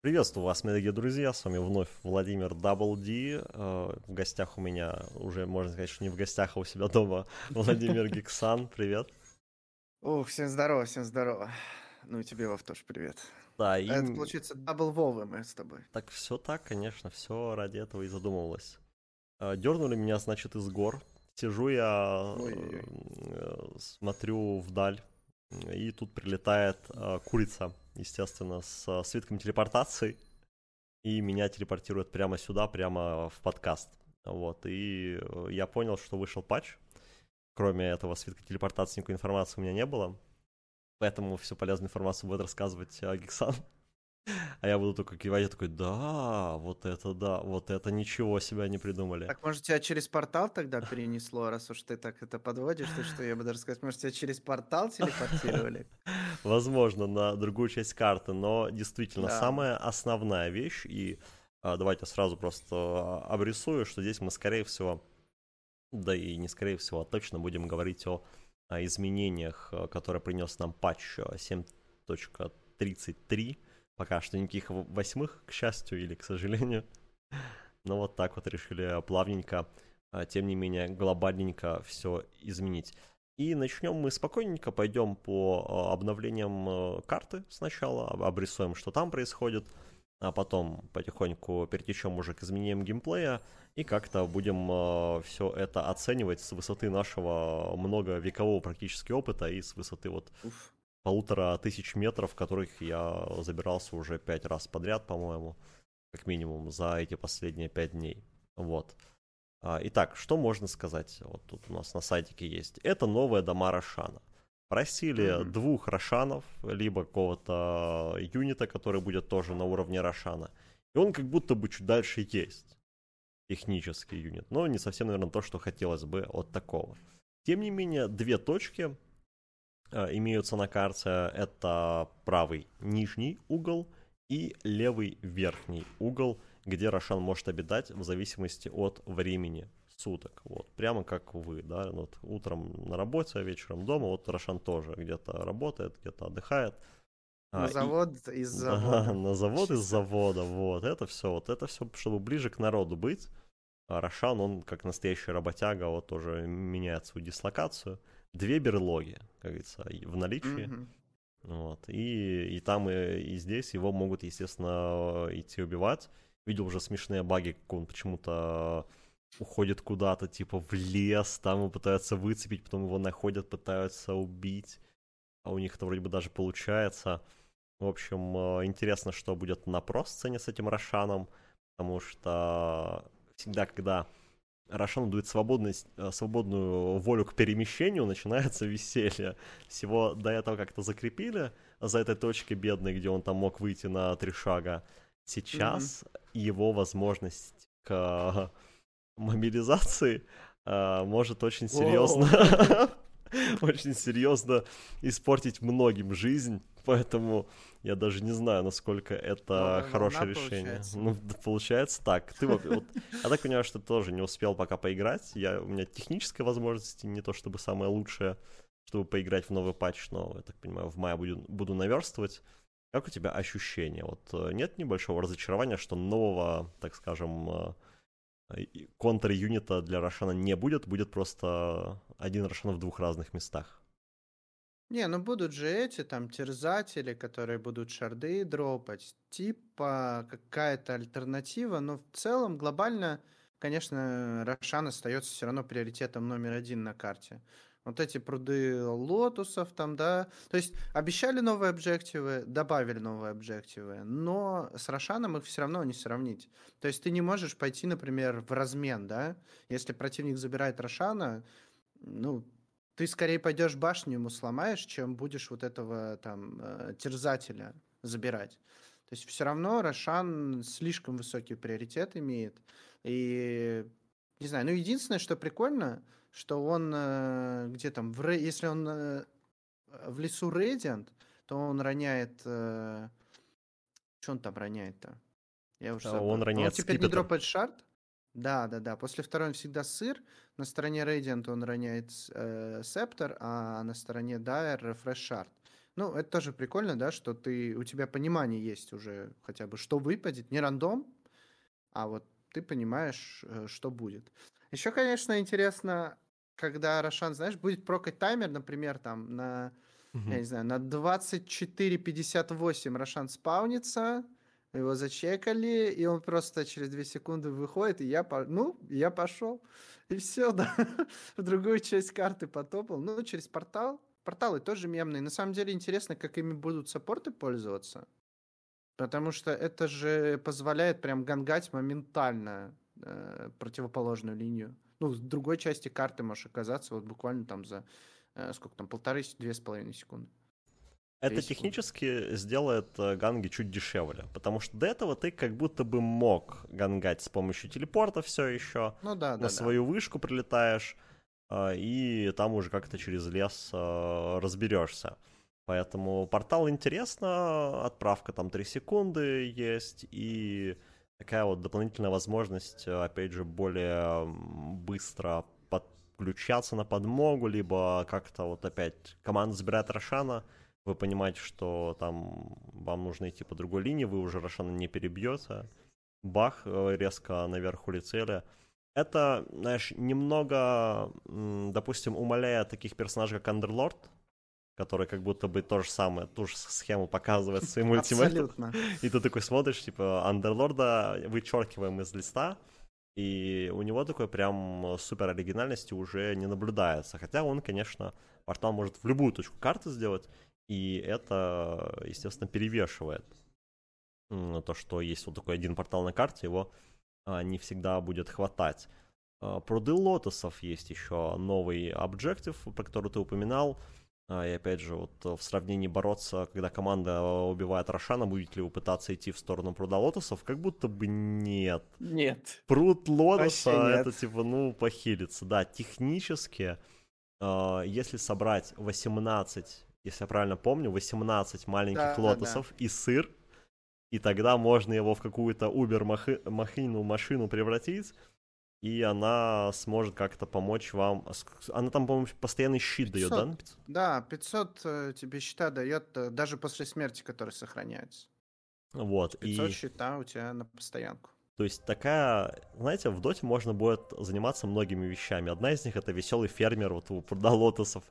Приветствую вас, мои дорогие друзья, с вами вновь Владимир Дабл Ди. Э, в гостях у меня, уже можно сказать, что не в гостях, а у себя дома, Владимир Гиксан, привет. Ух, всем здорово, всем здорово. Ну и тебе, Вов, тоже привет. Да, и... Это, получается, double Вовы мы с тобой. Так все так, конечно, все ради этого и задумывалось. Э, Дернули меня, значит, из гор. Сижу я, Ой-ой-ой. э, смотрю вдаль, и тут прилетает курица, естественно, с свитком телепортации, и меня телепортирует прямо сюда, прямо в подкаст. Вот, и э, я понял, что вышел патч. Кроме этого свитка телепортации никакой информации у меня не было. Поэтому всю полезную информацию будет рассказывать э, Гексан. А я буду только кивать, я такой, да, вот это да, вот это ничего себя не придумали. Так, может, тебя через портал тогда перенесло, раз уж ты так это подводишь, то что я бы даже сказать, может, тебя через портал телепортировали? Возможно, на другую часть карты, но действительно, Да. самая основная вещь, и а, давайте сразу просто а, обрисую, что здесь мы, скорее всего, да и не скорее всего, а точно будем говорить о, а, изменениях, а, которые принес нам патч а, 7.33. Пока что никаких восьмых, к счастью или к сожалению. Но вот так вот решили плавненько, а, тем не менее глобальненько все изменить. И начнем мы спокойненько, пойдем по а, обновлениям карты сначала, об- обрисуем, что там происходит, а потом потихоньку перетечем уже к изменениям геймплея и как-то будем все это оценивать с высоты нашего многовекового практически опыта и с высоты вот Уф. Полутора тысяч метров, которых я забирался уже пять раз подряд, по-моему, как минимум, за эти последние пять дней. Вот. А, Итак, что можно сказать? Вот тут у нас на сайтике есть. Это новая дома Рошана. Просили Мгм. двух Рошанов, либо какого-то юнита, который будет тоже на уровне Рошана. И он как будто бы чуть дальше есть. Технический юнит. Но не совсем, наверное, то, что хотелось бы от такого. Тем не менее, две точки имеются на карте. Это правый нижний угол и левый верхний угол, где Рошан может обитать в зависимости от времени суток. Вот, прямо как вы, да, вот утром на работе, а вечером дома, вот Рошан тоже где-то работает, где-то отдыхает. А, На и- завод из да, завода. на завод из завода, вот, это все, вот это все, чтобы ближе к народу быть. А Рошан, он как настоящий работяга, вот тоже меняет свою дислокацию. Две берлоги, как говорится, в наличии. Мгм. Вот. И, и там, и, и здесь его могут, естественно, идти убивать. Видел уже смешные баги, как он почему-то уходит куда-то, типа, в лес, там его пытаются выцепить, потом его находят, пытаются убить. А у них это вроде бы даже получается. В общем, э, интересно, что будет на про-сцене с этим Рошаном, потому что всегда, когда Рошан дает свободность, э, свободную волю к перемещению, начинается веселье. Всего до этого как-то закрепили за этой точкой бедной, где он там мог выйти на три шага. Сейчас его возможность к мобилизации э, может очень серьезно, очень серьезно испортить многим жизнь, поэтому я даже не знаю, насколько это Новая хорошее волна решение. получается. Ну, да, получается так. Ты вот, вот- я так понимаю, что ты тоже не успел пока поиграть. Я, у меня технической возможности не то чтобы самое лучшее, чтобы поиграть в новый патч, но, я так понимаю, в мае буду, буду наверстывать. Как у тебя ощущение? Вот э, нет небольшого разочарования, что нового, так скажем, э, контр-юнита для Рошана не будет, будет просто один Рошан в двух разных местах. Не, ну будут же эти там терзатели, которые будут шарды дропать. Типа какая-то альтернатива, но в целом глобально, конечно, Рошан остается все равно приоритетом номер один на карте. Вот эти пруды лотусов там, да. То есть обещали новые объективы, добавили новые объективы, но с Рошаном их все равно не сравнить. То есть ты не можешь пойти, например, в размен, да. Если противник забирает Рошана, ну, ты скорее пойдешь башню ему сломаешь, чем будешь вот этого там э, терзателя забирать. То есть все равно Рошан слишком высокий приоритет имеет. И не знаю, ну единственное, что прикольно, что он э, где там, в, если он э, в лесу Рейдиант, то он роняет... Что он там роняет-то? Я уже А забыл. он Но роняет теперь не скипетр. дропает шард? Да, да, да. После второй он всегда сыр. На стороне Radiant он роняет э, Септор, а на стороне Дайер Refresh Shard. Ну, это тоже прикольно, да, что ты, у тебя понимание есть уже хотя бы, что выпадет. Не рандом, а вот ты понимаешь, э, что будет. Еще, конечно, интересно, когда Рошан, знаешь, будет прокать таймер, например, там на, угу. я не знаю, на 24.58 Рошан спаунится, его зачекали, и он просто через 2 секунды выходит, и я, ну, я пошел, и все, да, в другую часть карты потопал, ну, через портал, порталы тоже мемные. На самом деле интересно, как ими будут саппорты пользоваться. Потому что это же позволяет прям гангать моментально э, противоположную линию. Ну, в другой части карты можешь оказаться вот буквально там за э, сколько там, полторы-две с половиной секунды. Это технически сделает э, ганги чуть дешевле, потому что до этого ты как будто бы мог гангать с помощью телепорта все еще. Ну да, На да, свою да. вышку прилетаешь, э, и там уже как-то через лес э, разберешься. Поэтому портал интересно, отправка там 3 секунды есть, и такая вот дополнительная возможность, опять же, более быстро подключаться на подмогу, либо как-то вот опять команда забирает Рошана, вы понимаете, что там вам нужно идти по другой линии, вы уже Рошана не перебьете, бах, э, резко наверх улетели. Это, знаешь, немного, допустим, умаляет таких персонажей, как Андерлорд, который как будто бы то же самое, ту же схему показывает своим ультимейтом. И ты такой смотришь, типа, Андерлорда вычеркиваем из листа, и у него такой прям супер оригинальности уже не наблюдается. Хотя он, конечно, портал может в любую точку карты сделать, и это, естественно, перевешивает то, что есть вот такой один портал на карте, его а, не всегда будет хватать. А, про Дыл Лотосов есть еще новый объектив, про который ты упоминал. А, и опять же, вот в сравнении бороться, когда команда убивает Рошана, будете ли вы пытаться идти в сторону пруда лотосов? Как будто бы нет. Нет. Пруд лотоса это типа, ну, похилится. Да, технически, если собрать 18 если я правильно помню, 18 маленьких да, лотосов да, да. и сыр, и тогда можно его в какую-то убер-махину машину превратить, и она сможет как-то помочь вам. Она там, по-моему, постоянный щит 500, дает, да? 500? Да, 500 э, тебе щита дает э, даже после смерти, который сохраняется. Вот. 500 и... щита у тебя на постоянку. То есть такая, знаете, в доте можно будет заниматься многими вещами. Одна из них это веселый фермер, вот у пруда лотосов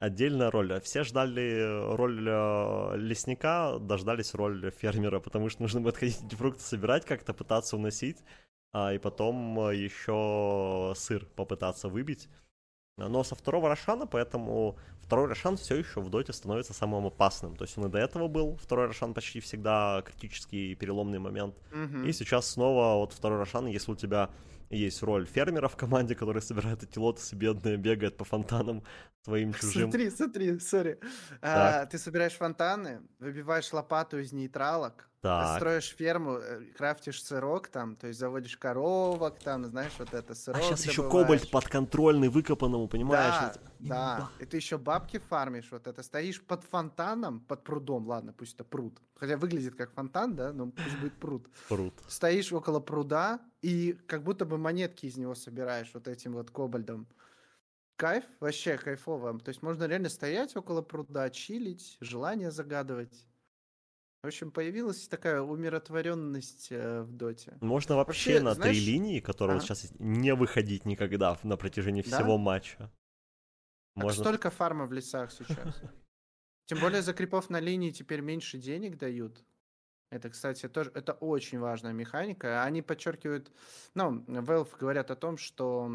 отдельная роль. Все ждали роль э, лесника, дождались роль фермера, потому что нужно будет ходить эти фрукты собирать, как-то пытаться уносить, а, и потом э, еще сыр попытаться выбить. Но со второго Рошана, поэтому второй Рошан все еще в доте становится самым опасным. То есть он и до этого был, второй Рошан почти всегда критический переломный момент. Mm-hmm. И сейчас снова вот второй Рошан, если у тебя есть роль фермера в команде, который собирает эти лотосы, бедные, бегает по фонтанам своим чужим. Смотри, смотри, сори. А, ты собираешь фонтаны, выбиваешь лопату из нейтралок, так. строишь ферму, э, крафтишь сырок там, то есть заводишь коровок там, знаешь, вот это сырок А сейчас еще кобальт подконтрольный, выкопанному, понимаешь? Да, да. И ты еще бабки фармишь, вот это, стоишь под фонтаном, под прудом, ладно, пусть это пруд. Хотя выглядит как фонтан, да, но пусть будет пруд. Пруд. Стоишь около пруда и как будто бы монетки из него собираешь вот этим вот кобальдом. Кайф, вообще кайфово. То есть можно реально стоять около пруда, чилить, желание загадывать. В общем, появилась такая умиротворенность э, в доте. Можно вообще, вообще на знаешь... три линии, которые ага. сейчас не выходить никогда на протяжении да? всего матча. Можно... Так столько фарма в лесах сейчас. Тем более за крипов на линии теперь меньше денег дают. Это, кстати, тоже это очень важная механика. Они подчеркивают, ну, Valve говорят о том, что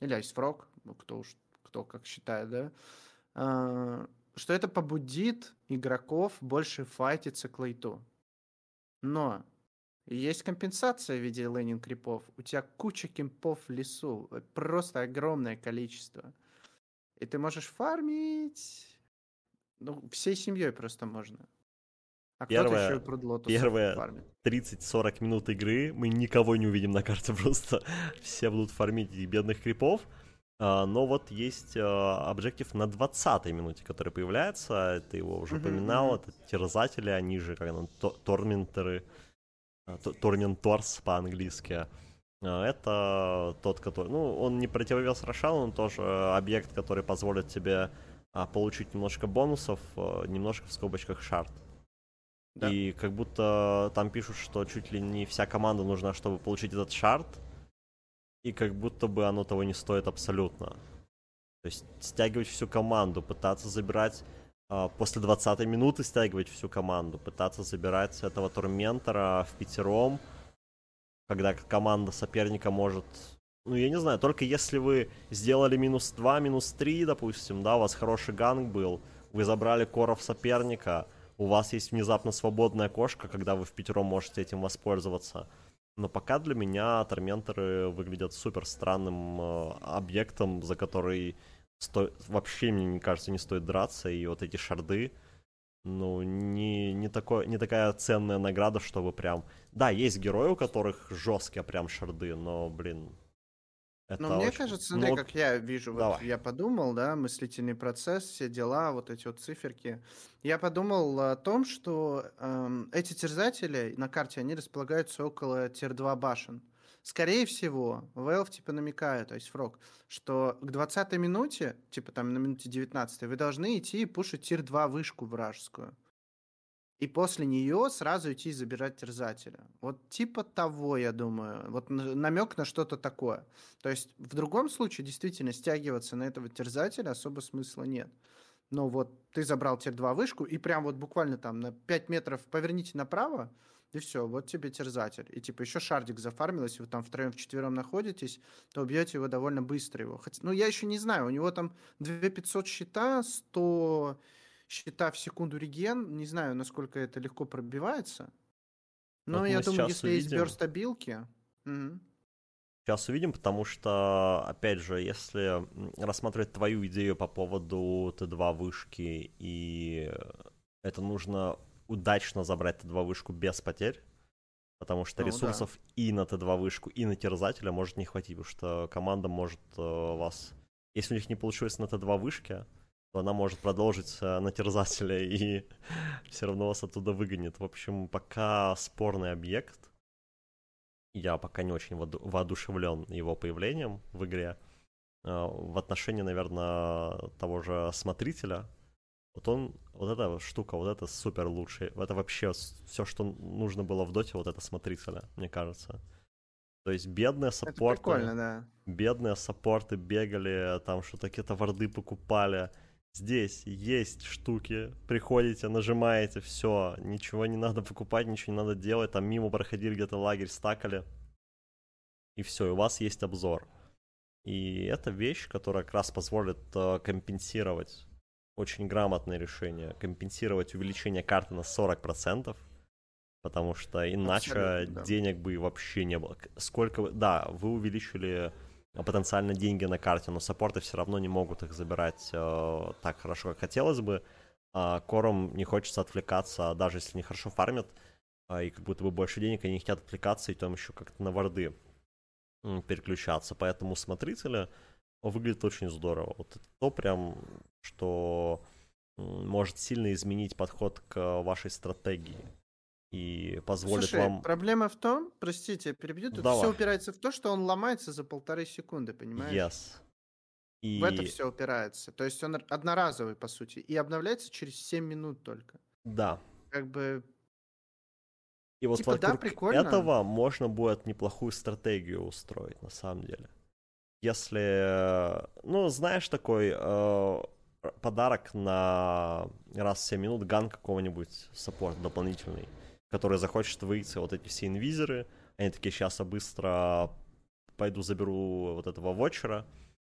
или Frog, ну, кто уж кто как считает, да, а, что это побудит игроков больше файтиться к лейту. Но есть компенсация в виде laning крипов. У тебя куча кемпов в лесу. Просто огромное количество. И ты можешь фармить... Ну, всей семьей просто можно. А первое, еще про Lotus первые 30-40 минут игры мы никого не увидим на карте просто. Все будут фармить бедных крипов. Э, но вот есть э, objective на 20-й минуте, который появляется. Ты его уже упоминал. Это терзатели, они же как там, торментеры. Торменторс по-английски. Это тот, который... Ну, он не противовес Рошану, он тоже объект, который позволит тебе а получить немножко бонусов, немножко в скобочках шарт. Да. И как будто там пишут, что чуть ли не вся команда нужна, чтобы получить этот шарт, и как будто бы оно того не стоит абсолютно. То есть стягивать всю команду, пытаться забирать э, после 20 минуты стягивать всю команду, пытаться забирать этого турментора в пятером, когда команда соперника может ну, я не знаю, только если вы сделали минус 2, минус 3, допустим, да, у вас хороший ганг был, вы забрали коров соперника, у вас есть внезапно свободная кошка, когда вы в пятером можете этим воспользоваться. Но пока для меня торменторы выглядят супер странным э, объектом, за который сто... вообще, мне не кажется, не стоит драться. И вот эти шарды, ну, не, не, такой, не такая ценная награда, чтобы прям... Да, есть герои, у которых жесткие прям шарды, но, блин, это Но мне очень... кажется, смотри, ну, как я вижу, вот давай. я подумал, да, мыслительный процесс, все дела, вот эти вот циферки. Я подумал о том, что эм, эти терзатели на карте, они располагаются около тир-2 башен. Скорее всего, Valve типа намекает, то есть Фрог, что к 20 минуте, типа там на минуте 19, вы должны идти и пушить тир-2 вышку вражескую и после нее сразу идти забирать терзателя. Вот типа того, я думаю. Вот намек на что-то такое. То есть в другом случае действительно стягиваться на этого терзателя особо смысла нет. Но вот ты забрал тир 2 вышку, и прям вот буквально там на 5 метров поверните направо, и все, вот тебе терзатель. И типа еще шардик зафармил, если вы там втроем, вчетвером находитесь, то убьете его довольно быстро его. Хотя, ну, я еще не знаю, у него там 2500 щита, 100 счета в секунду реген. Не знаю, насколько это легко пробивается. Но вот я думаю, если увидим. есть берстабилки... Угу. Сейчас увидим, потому что, опять же, если рассматривать твою идею по поводу Т2 вышки, и это нужно удачно забрать Т2 вышку без потерь, потому что ну, ресурсов да. и на Т2 вышку, и на терзателя может не хватить, потому что команда может э, вас... Если у них не получилось на Т2 вышке, то она может продолжить э, на терзателя и все равно вас оттуда выгонит. В общем, пока спорный объект. Я пока не очень воодушевлен его появлением в игре. Э, в отношении, наверное, того же смотрителя. Вот он, вот эта штука, вот это супер лучший. Это вообще все, что нужно было в доте, вот это смотрителя, мне кажется. То есть бедные саппорты, да. бедные саппорты бегали, там что-то какие-то варды покупали, Здесь есть штуки, приходите, нажимаете, все, ничего не надо покупать, ничего не надо делать, там мимо проходили где-то лагерь, стакали, и все, и у вас есть обзор. И это вещь, которая как раз позволит э, компенсировать очень грамотное решение, компенсировать увеличение карты на 40%, потому что иначе да. денег бы вообще не было. Сколько, да, вы увеличили потенциально деньги на карте, но саппорты все равно не могут их забирать э, так хорошо, как хотелось бы. А кором не хочется отвлекаться, даже если они хорошо фармят, э, и как будто бы больше денег, они не хотят отвлекаться и там еще как-то на варды э, переключаться. Поэтому смотрители выглядит очень здорово. Вот это то прям, что может сильно изменить подход к вашей стратегии и позволит Слушай, вам... проблема в том, простите, перебью, тут Давай. все упирается в то, что он ломается за полторы секунды, понимаешь? Yes. И... В это все упирается. То есть он одноразовый, по сути, и обновляется через 7 минут только. Да. Как бы... И вот типа, вокруг да, прикольно. этого можно будет неплохую стратегию устроить, на самом деле. Если, ну, знаешь, такой э, подарок на раз в 7 минут gank какого-нибудь саппорт дополнительный который захочет выйти, вот эти все инвизеры, они такие, сейчас я быстро пойду заберу вот этого вотчера,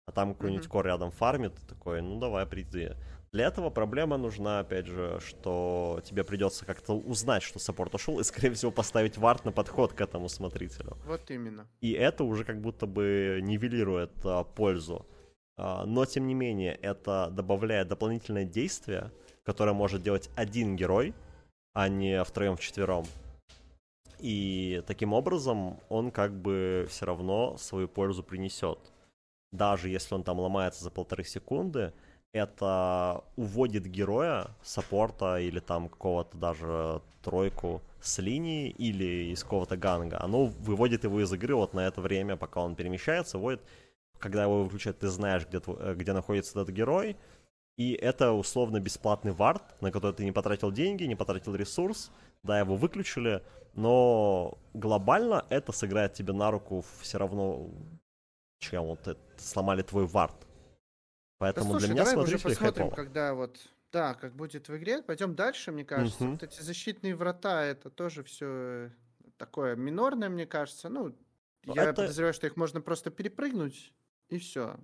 а там какой-нибудь mm-hmm. core рядом фармит, такой, ну давай, приди. Для этого проблема нужна, опять же, что тебе придется как-то узнать, что саппорт ушел, и, скорее всего, поставить вард на подход к этому смотрителю. Вот именно. И это уже как будто бы нивелирует а, пользу. А, но, тем не менее, это добавляет дополнительное действие, которое может делать один герой, а не втроем-вчетвером. И таким образом он как бы все равно свою пользу принесет. Даже если он там ломается за полторы секунды, это уводит героя, саппорта или там какого-то даже тройку с линии или из какого-то ганга. Оно выводит его из игры вот на это время, пока он перемещается, вводит. Когда его выключают, ты знаешь, где, где находится этот герой, И это условно бесплатный вард, на который ты не потратил деньги, не потратил ресурс, да, его выключили, но глобально это сыграет тебе на руку все равно, чем вот это, сломали твой вард. Поэтому да, слушай, для меня давай смотрителей уже посмотрим, хайпово. когда вот да, как будет в игре. Пойдем дальше, мне кажется. Угу. Вот эти защитные врата, это тоже все такое минорное, мне кажется. Ну, Но я это... подозреваю, что их можно просто перепрыгнуть, и все.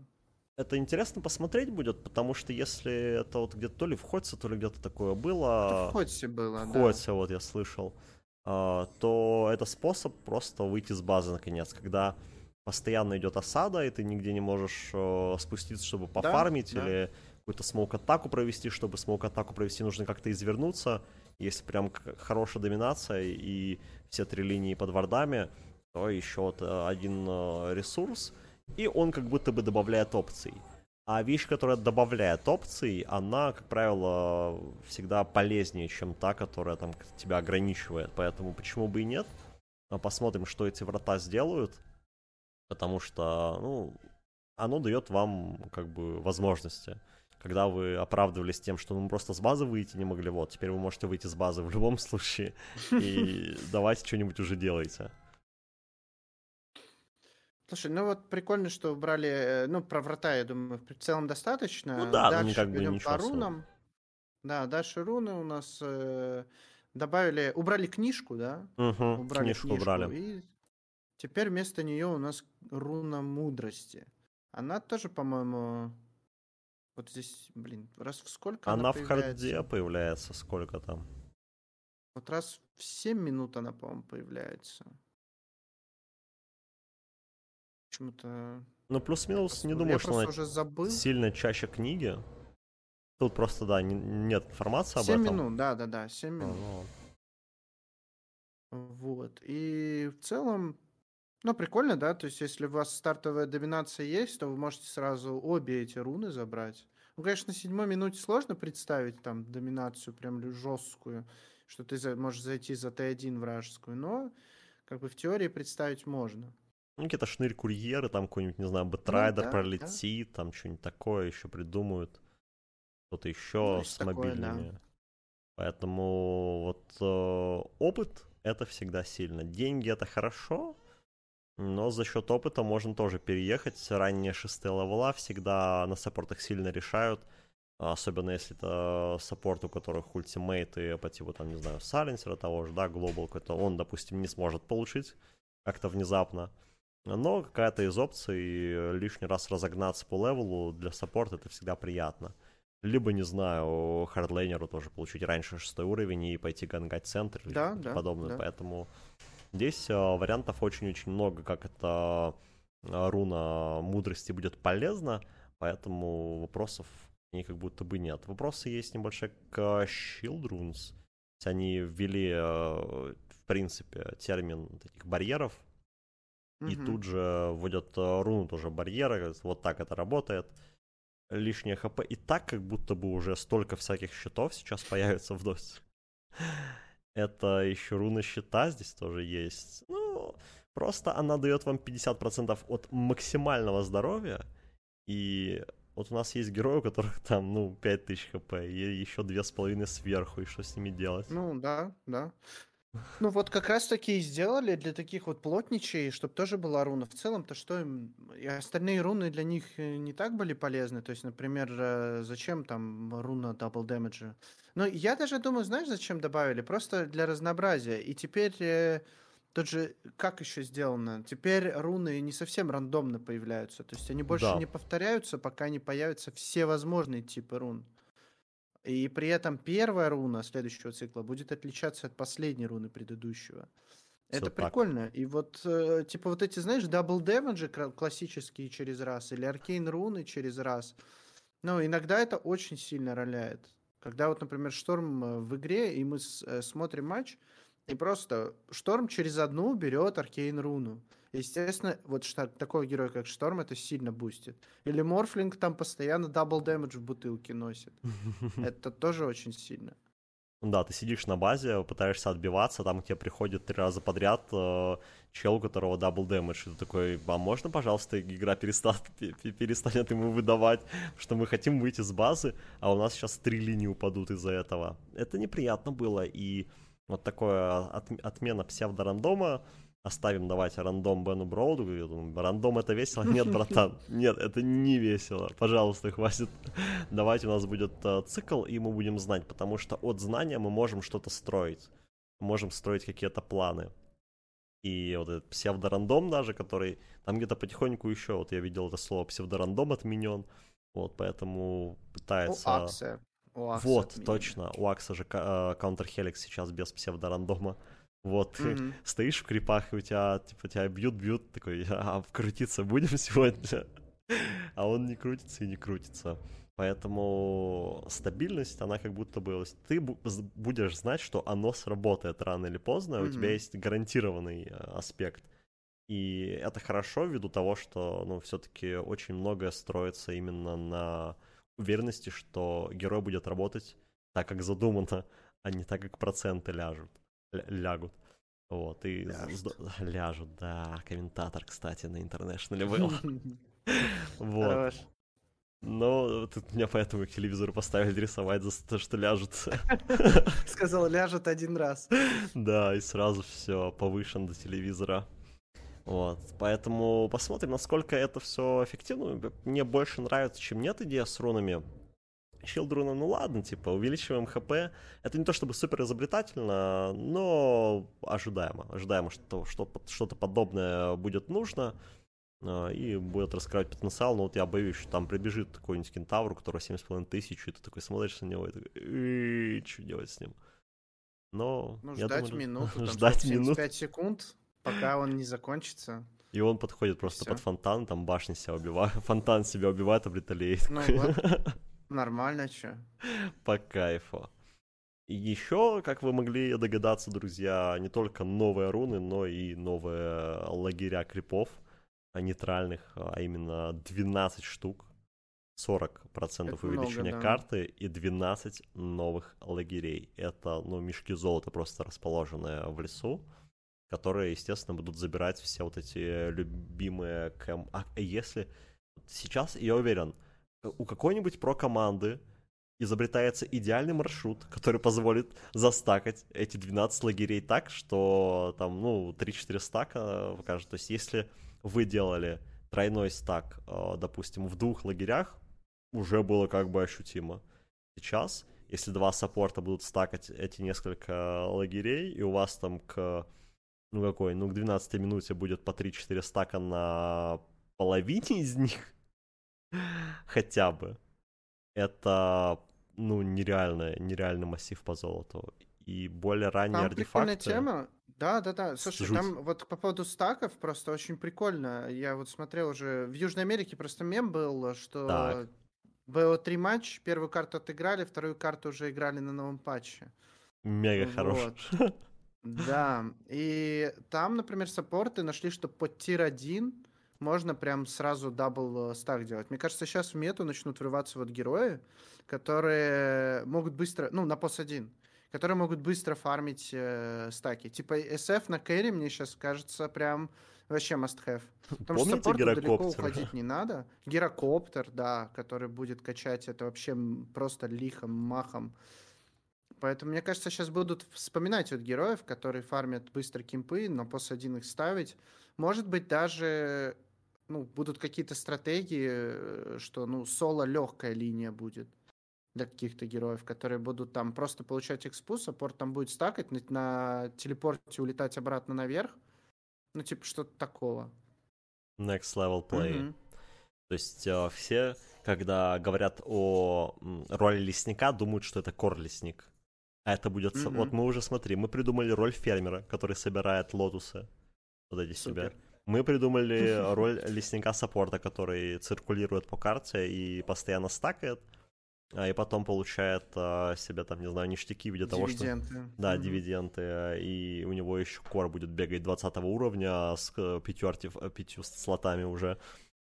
Это интересно посмотреть будет, потому что если это вот где-то то ли в Ходсе, то ли где-то такое было... Это в Ходсе было, в Ходсе, да. вот я слышал. А, то это способ просто выйти с базы наконец, когда постоянно идет осада, и ты нигде не можешь э, спуститься, чтобы пофармить, да, или да какую-то смоук-атаку провести. Чтобы смоук-атаку провести, нужно как-то извернуться. Если прям хорошая доминация и все три линии под вардами, то еще вот э, один э, ресурс, и он как будто бы добавляет опций. А вещь, которая добавляет опций, она, как правило, всегда полезнее, чем та, которая там тебя ограничивает. Поэтому почему бы и нет? Посмотрим, что эти врата сделают. Потому что, ну, оно дает вам как бы возможности когда вы оправдывались тем, что ну, просто с базы выйти не могли, вот, теперь вы можете выйти с базы в любом случае, и давайте что-нибудь уже делайте. Слушай, ну вот прикольно, что убрали, э, ну, про врата, я думаю, в целом достаточно. Ну да, Дальше ну как бы ничего по рунам. Да, дальше руны у нас э, добавили, убрали книжку, да? Угу, убрали книжку, книжку убрали. И теперь вместо нее у нас руна мудрости. Она тоже, по-моему, вот здесь, блин, раз в сколько она, она в харде появляется, сколько там? Вот раз в 7 минут она, по-моему, появляется. Почему-то... Ну, плюс-минус, не думаю, что она уже забыл. сильно чаще книги. Тут просто, да, не, нет информации об 7 этом. 7 минут, да-да-да, 7 минут. А, ну. Вот. И в целом, ну, прикольно, да? То есть, если у вас стартовая доминация есть, то вы можете сразу обе эти руны забрать. Ну, конечно, на седьмой минуте сложно представить там доминацию прям жесткую, что ты можешь зайти за Т1 вражескую, но как бы в теории представить можно. Ну, какие-то шнырь-курьеры, там какой-нибудь, не знаю, бэтрайдер ну, да, пролетит, да. там что-нибудь такое еще придумают. Что-то еще ну, с такое, мобильными. Да. Поэтому вот э, опыт это всегда сильно. Деньги это хорошо, но за счет опыта можно тоже переехать. Ранние шестые левела всегда на саппортах сильно решают. Особенно если это саппорт, у которых ультимейты по типу, там, не знаю, Сайленсера того же, да, Global какой-то, он, допустим, не сможет получить как-то внезапно. Но какая-то из опций лишний раз разогнаться по левелу для саппорта это всегда приятно. Либо, не знаю, хардлейнеру тоже получить раньше шестой уровень и пойти гангать центр да, или да, подобное. Да. Поэтому Здесь э, вариантов очень-очень много, как эта руна мудрости будет полезна, поэтому вопросов не как будто бы нет. Вопросы есть небольшие к Shield Runes. Они ввели, э, в принципе, термин таких барьеров, и тут же вводят э, руну тоже барьеры, вот так это работает. Лишнее хп. И так как будто бы уже столько всяких щитов сейчас появится в доте. Это еще руна щита здесь тоже есть. Ну, просто она дает вам 50% от максимального здоровья. И вот у нас есть герои, у которых там, ну, 5000 хп, и еще 2,5 сверху, и что с ними делать? Ну, да, да. Ну вот как раз таки и сделали для таких вот плотничей, чтобы тоже была руна. В целом-то что им... И остальные руны для них э, не так были полезны. То есть, например, э, зачем там руна double damage а? Но я даже думаю, знаешь, зачем добавили? Просто для разнообразия. И теперь... Э, Тут же, как еще сделано? Теперь руны не совсем рандомно появляются. То есть они больше да. не повторяются, пока не появятся все возможные типы рун. И при этом первая руна следующего цикла будет отличаться от последней руны предыдущего. Все Это так. прикольно. И вот, э, типа, вот эти, знаешь, double damage и классические через раз, или arcane руны через раз. Ну, иногда это очень сильно роляет. Когда вот, например, Шторм э, в игре, и мы э, смотрим матч, и просто Шторм через одну берет arcane руну. Естественно, вот штат, такого героя, как Шторм, это сильно бустит. Или Морфлинг там постоянно double damage в бутылке носит. Это тоже очень сильно. Да, ты сидишь на базе, пытаешься отбиваться, там к тебе приходит три раза подряд э, чел, у которого double damage, и ты такой, а можно, пожалуйста, игра перестанет, перестанет ему выдавать, что мы хотим выйти с базы, а у нас сейчас три линии упадут из-за этого. Это неприятно было, и вот такое от, отмена псевдорандома, оставим, давайте, рандом Бену Броуду. Рандом это весело? Нет, братан, нет, это не весело. Пожалуйста, хватит. Давайте у нас будет э, цикл, и мы будем знать, потому что от знания мы можем что-то строить. Можем строить какие-то планы. И вот этот псевдорандом даже, который там где-то потихоньку еще, вот я видел это слово псевдорандом отменен, вот, поэтому пытается... У Акса. У Акса вот, отменен. точно, у Акса же э, Counter Helix сейчас без псевдорандома. Вот, mm-hmm. стоишь в крипах, и у тебя, типа, тебя бьют-бьют, такой, а крутиться будем сегодня? а он не крутится и не крутится. Поэтому стабильность, она как будто бы... Ты будешь знать, что оно сработает рано или поздно, mm-hmm. у тебя есть гарантированный э, аспект. И это хорошо ввиду того, что, ну, все-таки очень многое строится именно на уверенности, что герой будет работать так, как задумано, а не так, как проценты ляжут лягут. Вот, и ляжут. ляжут, да. Комментатор, кстати, на International был. Вот. Но тут меня поэтому к телевизору поставили рисовать за то, что ляжут. Сказал, ляжут один раз. Да, и сразу все повышен до телевизора. Вот, поэтому посмотрим, насколько это все эффективно. Мне больше нравится, чем нет идея с рунами. Щелдруна, ну ладно, типа, увеличиваем ХП. Это не то чтобы супер изобретательно, но ожидаемо. Ожидаемо, что что-то подобное будет нужно а, и будет раскрывать потенциал. Но вот я боюсь, что там прибежит какой-нибудь кентавр, у которого 7,5 тысяч, и ты такой смотришь на него и такой, что делать с ним? Но ну, я ждать думаю, минуту, ждать минут. 5 секунд, пока он не закончится. И он подходит просто Всё. под фонтан, там башни себя убивает, фонтан себя убивает, облеталеет. Ну вот. Нормально, чё. По кайфу. И еще, как вы могли догадаться, друзья, не только новые руны, но и новые лагеря крипов нейтральных, а именно 12 штук. 40% Это увеличения много, да. карты и 12 новых лагерей. Это, ну, мешки золота просто расположенные в лесу, которые, естественно, будут забирать все вот эти любимые кэм... А если... Сейчас, я уверен, у какой-нибудь про-команды изобретается идеальный маршрут, который позволит застакать эти 12 лагерей так, что там, ну, 3-4 стака покажет. То есть, если вы делали тройной стак, э, допустим, в двух лагерях, уже было как бы ощутимо. Сейчас, если два саппорта будут стакать эти несколько лагерей, и у вас там к, ну какой, ну к 12 минуте будет по 3-4 стака на половине из них, хотя бы. Это, ну, нереальный, нереальный массив по золоту. И более ранние там артефакты... тема. Да, да, да. Слушай, Жуть. там вот по поводу стаков просто очень прикольно. Я вот смотрел уже... В Южной Америке просто мем был, что так. BO3 матч, первую карту отыграли, вторую карту уже играли на новом патче. Мега вот. хорош. Да, и там, например, саппорты нашли, что под tier 1 можно прям сразу double э, стак делать. Мне кажется, сейчас в мету начнут врываться вот герои, которые могут быстро, ну, на pos 1, которые могут быстро фармить э, стаки. Типа SF на carry мне сейчас кажется прям вообще must have. Потому Помните что далеко уходить не надо. Гирокоптер, да, который будет качать это вообще просто лихом, махом. Поэтому, мне кажется, сейчас будут вспоминать вот героев, которые фармят быстро кимпы, но после один их ставить. Может быть, даже ну, будут какие-то стратегии, э, что, ну, соло легкая линия будет для каких-то героев, которые будут там просто получать экспу, саппорт там будет стакать, на, на телепорте улетать обратно наверх. Ну, типа, что-то такого. Next level play. Mm-hmm. То есть э, все, когда говорят о роли лесника, думают, что это кор лесник. А это будет... Mm-hmm. Вот мы уже, смотри, мы придумали роль фермера, который собирает лотусы. Вот эти Супер. себя. Мы придумали роль лесника саппорта, который циркулирует по карте и постоянно стакает, а, и потом получает а, себе там, не знаю, ништяки в виде того, что... Да, mm-hmm. дивиденды, и у него еще кор будет бегать 20 уровня с пятью, артеф... пятью слотами уже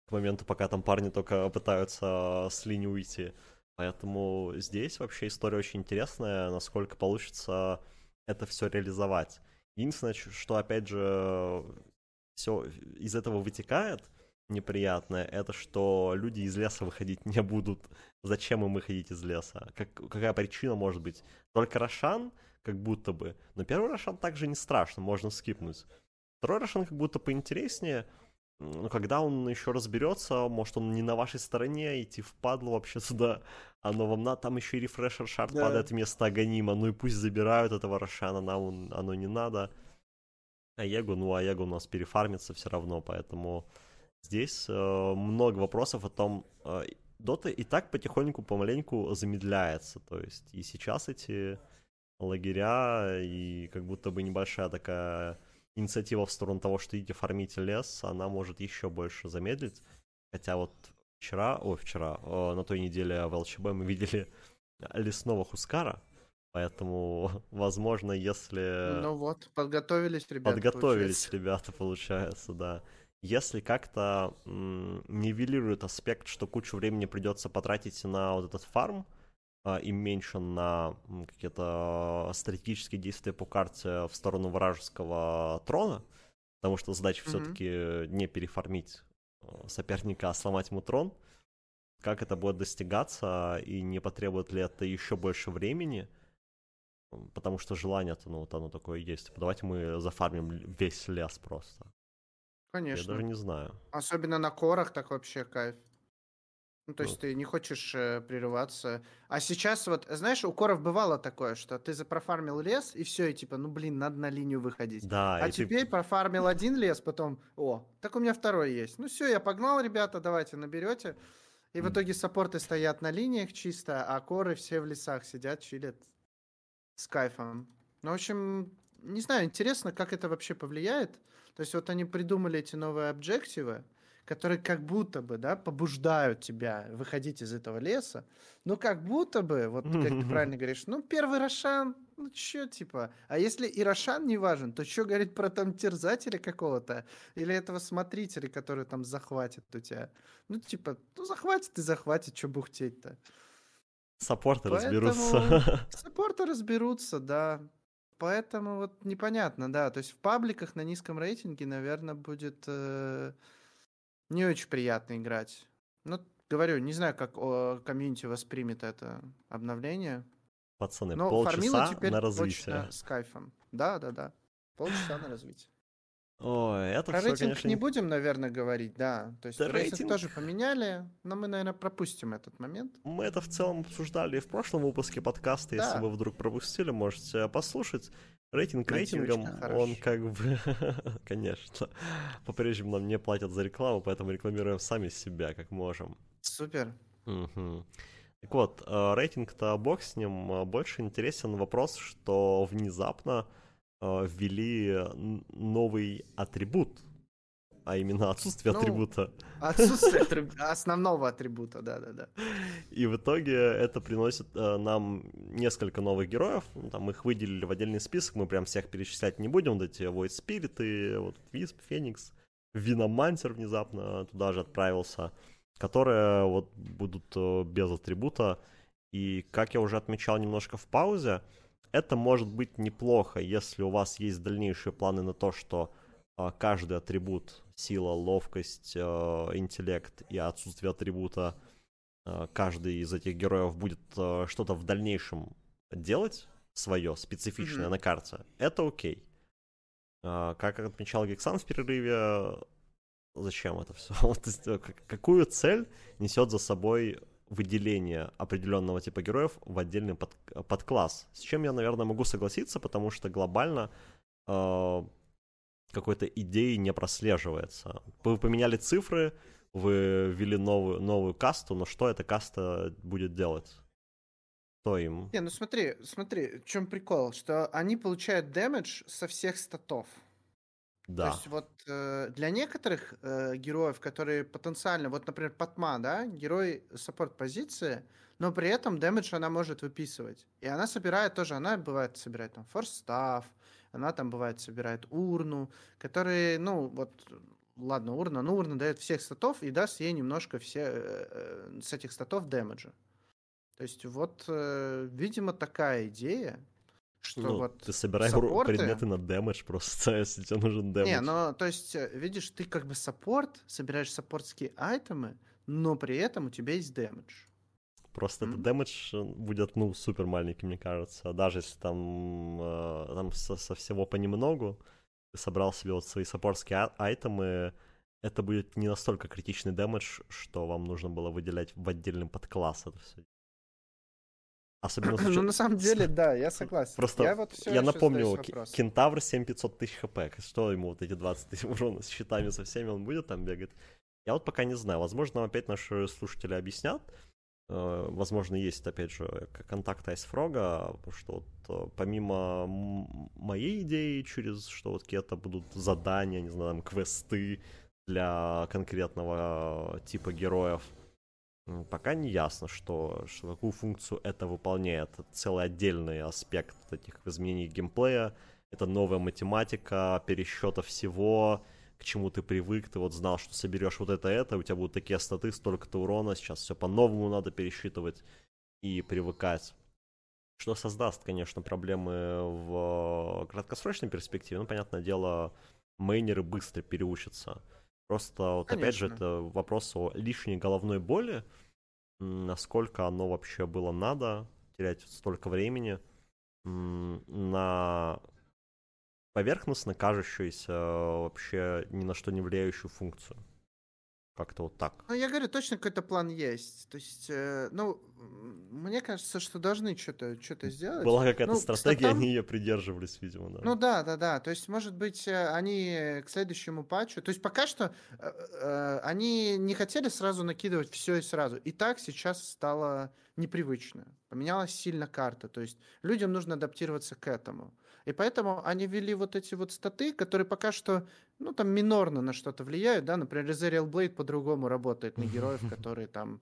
к моменту, пока там парни только пытаются с линии уйти. Поэтому здесь вообще история очень интересная, насколько получится это все реализовать. Единственное, что, опять же, все из этого вытекает неприятное, это что люди из леса выходить не будут. Зачем им выходить из леса? Как, какая причина может быть? Только Рошан, как будто бы. Но первый Рошан также не страшно, можно скипнуть. Второй Рошан как будто поинтереснее, но когда он еще разберется, может он не на вашей стороне, идти в падлу вообще сюда, оно вам надо, там еще и рефрешер шарт да. падает вместо Аганима, ну и пусть забирают этого Рошана, нам оно не надо. А Егу, ну а Егу у нас перефармится все равно, поэтому здесь э, много вопросов о том, э, Дота и так потихоньку, помаленьку замедляется, то есть и сейчас эти лагеря, и как будто бы небольшая такая инициатива в сторону того, что идите фармите лес, она может еще больше замедлить. Хотя вот вчера, ой, вчера, на той неделе в ЛЧБ мы видели лесного Хускара, поэтому, возможно, если... Ну вот, подготовились ребята, Подготовились получается. ребята, получается, да. Если как-то м- нивелирует аспект, что кучу времени придется потратить на вот этот фарм, а, им меньше на какие-то стратегические действия по карте в сторону вражеского трона, потому что задача mm-hmm. все-таки не переформить а, соперника, а сломать ему трон. Как это будет достигаться и не потребует ли это еще больше времени? Потому что желание-то, ну, вот оно такое есть. Давайте мы зафармим весь лес просто. Конечно. Я даже не знаю. Особенно на корах так вообще кайф. Ну, то есть ты не хочешь э, прерываться. А сейчас вот, знаешь, у коров бывало такое, что ты запрофармил лес, и все, и типа, ну блин, надо на линию выходить. Да, а теперь ты... профармил один лес, потом, о, так у меня второй есть. Ну все, я погнал, ребята, давайте наберете. И в итоге саппорты стоят на линиях чисто, а коры все в лесах сидят, чилят с кайфом. Ну, в общем, не знаю, интересно, как это вообще повлияет. То есть вот они придумали эти новые объективы, которые как будто бы, да, побуждают тебя выходить из этого леса, ну, как будто бы, вот как ты правильно говоришь, ну, первый Рошан, ну, чё, типа, а если и Рошан не важен, то что говорит про там терзателя какого-то, или этого смотрителя, который там захватит у тебя? Ну, типа, ну, захватит и захватит, что бухтеть-то? Саппорты Поэтому... разберутся. Саппорты разберутся, да. Поэтому вот непонятно, да. То есть в пабликах на низком рейтинге, наверное, будет... Э не очень приятно играть. Ну, говорю, не знаю, как о, комьюнити воспримет это обновление. Пацаны, Но полчаса на развитие. с кайфом. Да, да, да. Полчаса на развитие. Ой, это Про все, рейтинг конечно... не будем, наверное, говорить, да. То есть да рейтинг... рейтинг тоже поменяли, но мы, наверное, пропустим этот момент. Мы это в целом обсуждали и в прошлом выпуске подкаста. Да. Если вы вдруг пропустили, можете послушать. Рейтинг рейтингом, он как бы, конечно, по-прежнему нам не платят за рекламу, поэтому рекламируем сами себя, как можем. Супер. Угу. Так вот, э, рейтинг-то бог с ним. Э, больше интересен вопрос, что внезапно э, ввели новый атрибут а именно отсутствие ну, атрибута. Отсутствие атриб... основного атрибута, да-да-да. И в итоге это приносит э, нам несколько новых героев. Ну, там их выделили в отдельный список, мы прям всех перечислять не будем. Вот эти Void Spirit, вот Висп, Феникс, Виномантер внезапно туда же отправился, которые вот будут э, без атрибута. И как я уже отмечал немножко в паузе, это может быть неплохо, если у вас есть дальнейшие планы на то, что э, каждый атрибут сила, ловкость, э, интеллект и отсутствие атрибута, э, каждый из этих героев будет э, что-то в дальнейшем делать свое, специфичное mm-hmm. на карте, это окей. Как отмечал Гексан в перерыве, зачем это все? Какую цель несет за собой выделение определенного типа героев в отдельный под, подкласс? С чем я, наверное, могу согласиться, потому что глобально какой-то идеи не прослеживается. Вы поменяли цифры, вы ввели новую, новую касту, но что эта каста будет делать? Что им? Не, ну смотри, смотри, в чем прикол, что они получают дэмэдж со всех статов. Да. То есть вот э, для некоторых э, героев, которые потенциально, вот, например, Патма, да, герой саппорт позиции, но при этом дэмэдж она может выписывать. И она собирает тоже, она бывает собирает там форстав, она там бывает собирает урну, которые, ну, вот, ладно, урна, ну, урна дает всех статов и даст ей немножко все э, с этих статов дэмэджа. То есть вот, э, видимо, такая идея, что Ну, вот ты собирай саппорты- предметы на damage просто, если тебе нужен damage. Не, ну, то есть, э, видишь, ты как бы саппорт, собираешь саппортские айтемы, но при этом у тебя есть damage. Просто М. этот damage будет, ну, супер маленький, мне кажется. Даже если там, э, там со, со всего понемногу, ты собрал себе вот свои саппортские а- айтемы, это будет не настолько критичный damage, что вам нужно было выделять в отдельный подкласс это все. Особенно Ну, на самом деле, да, я согласен. Просто я, вот я вопросом. Кентавр 7500 тысяч хп. Что ему вот эти 20 тысяч урона с щитами со всеми он будет там бегать? Я вот пока не знаю. Возможно, нам опять наши слушатели объяснят. Э, Возможно, есть, опять же, контакт Айсфрога, что вот э, помимо моей идеи, через что вот какие-то будут задания, не знаю, там, квесты для конкретного типа героев, Пока не ясно, что, что какую функцию это выполняет. Это целый отдельный аспект этих изменений геймплея. Это новая математика, пересчета всего, к чему ты привык. Ты вот знал, что соберешь вот это это, у тебя будут такие статы, столько-то урона. Сейчас все по-новому надо пересчитывать и привыкать. Что создаст, конечно, проблемы в краткосрочной перспективе. Ну, понятное дело, мейнеры быстро переучатся. Просто вот опять же это вопрос о лишней головной боли, насколько оно вообще было надо терять столько времени на поверхностно кажущуюся вообще ни на что не влияющую функцию. Как-то вот так. Ну, я говорю, точно какой-то план есть. То есть, э, ну, мне кажется, что должны что-то что сделать. Была какая-то Ну, стратегия, статам- они ее придерживались, видимо, да. Ну да, да, да. То есть, может быть, э, они к следующему патчу. То есть, пока что э, э, они не хотели сразу накидывать все и сразу. И так сейчас стало непривычно. Поменялась сильно карта. То есть людям нужно адаптироваться к этому. И поэтому они ввели вот эти вот статы, которые пока что, ну, там минорно на что-то влияют, да, например, Ezreal Blade по-другому работает на героев, которые там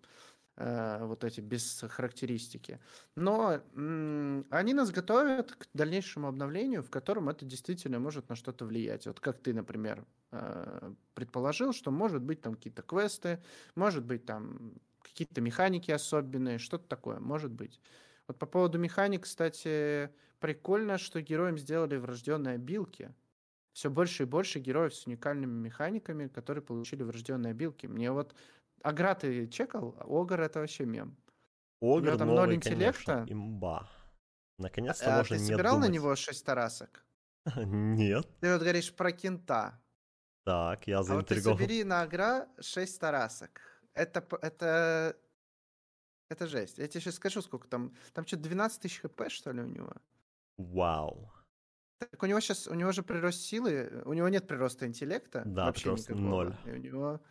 э, вот эти без характеристики. Но м, они нас готовят к дальнейшему обновлению, в котором это действительно может на что-то влиять. Вот как ты, например, э, предположил, что может быть там какие-то квесты, может быть там какие-то механики особенные, что-то такое, может быть. Вот по поводу механик, кстати, прикольно, что героям сделали врожденные обилки. Все больше и больше героев с уникальными механиками, которые получили врожденные обилки. Мне вот Агра ты чекал? Огр это вообще мем. Огр него там ноль новый, интеллекта. конечно, имба. Наконец-то А можно ты не собирал на него 6 тарасок? Нет. Ты вот говоришь про кента. Так, я А вот ты заинтригован. собери на Агра 6 тарасок. Это, это, это жесть. Я тебе сейчас скажу, сколько там. Там что, 12 тысяч хп, что ли, у него? Вау. Так у него сейчас, у него же прирост силы, у него нет прироста интеллекта. Да, вообще прирост никакого. ноль. И у него,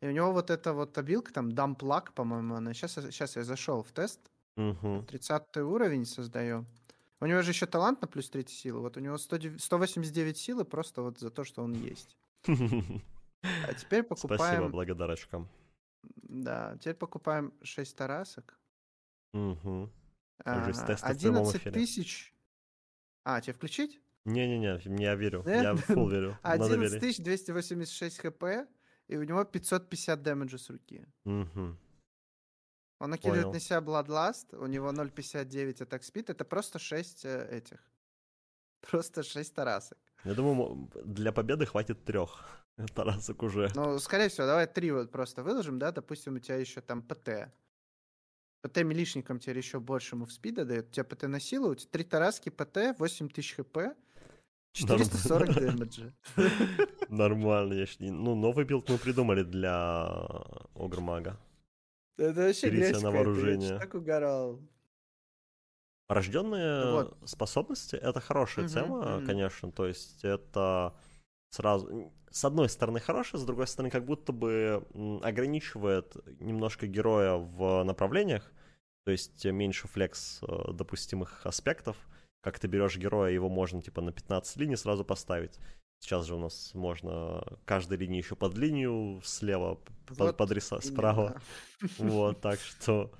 и у него вот эта вот обилка, там, дамплак, по-моему, она. Сейчас, сейчас я зашел в тест. Мгм. 30 уровень создаю. У него же еще талант на плюс 3 силы. Вот у него 109 189 силы просто вот за то, что он есть. А теперь Спасибо, покупаем... благодарочка. Да, теперь покупаем 6 тарасок. Мгм. А, Уже с теста в прямом 11 эфире. тысяч... А, тебе включить? Не-не-не, я верю. Нет? Я фул верю. Надо 11 верить. тысяч 286 хп, и у него 550 дэмэджа с руки. Мгм. Он накидывает Понял. на себя Bloodlust, у него 0.59 атак спид, это просто 6 этих. Просто 6 тарасок. Я думаю, для победы хватит трех тарасок уже. Ну, скорее всего, давай три вот просто выложим, да, допустим, у тебя еще там ПТ. ПТ милишником тебе еще больше мувспида дает. У тебя ПТ на силу, у тебя три тараски ПТ, 8000 хп, 440 damage а. Нормально. я щ- Ну, новый build мы придумали для Ogre Mag а. Это вообще грязь на вооружение. так угорал. Врожденные Вот. способности это хорошая Мгм, тема, мгм. конечно. То есть это сразу с одной стороны хорошая, с другой стороны как будто бы ограничивает немножко героя в направлениях. То есть меньше flex э, допустимых аспектов. Как ты берешь героя, его можно типа на 15 линий сразу поставить. Сейчас же у нас можно каждой линии еще под линию слева под, Вот подриса- справа. Именно. Вот, так что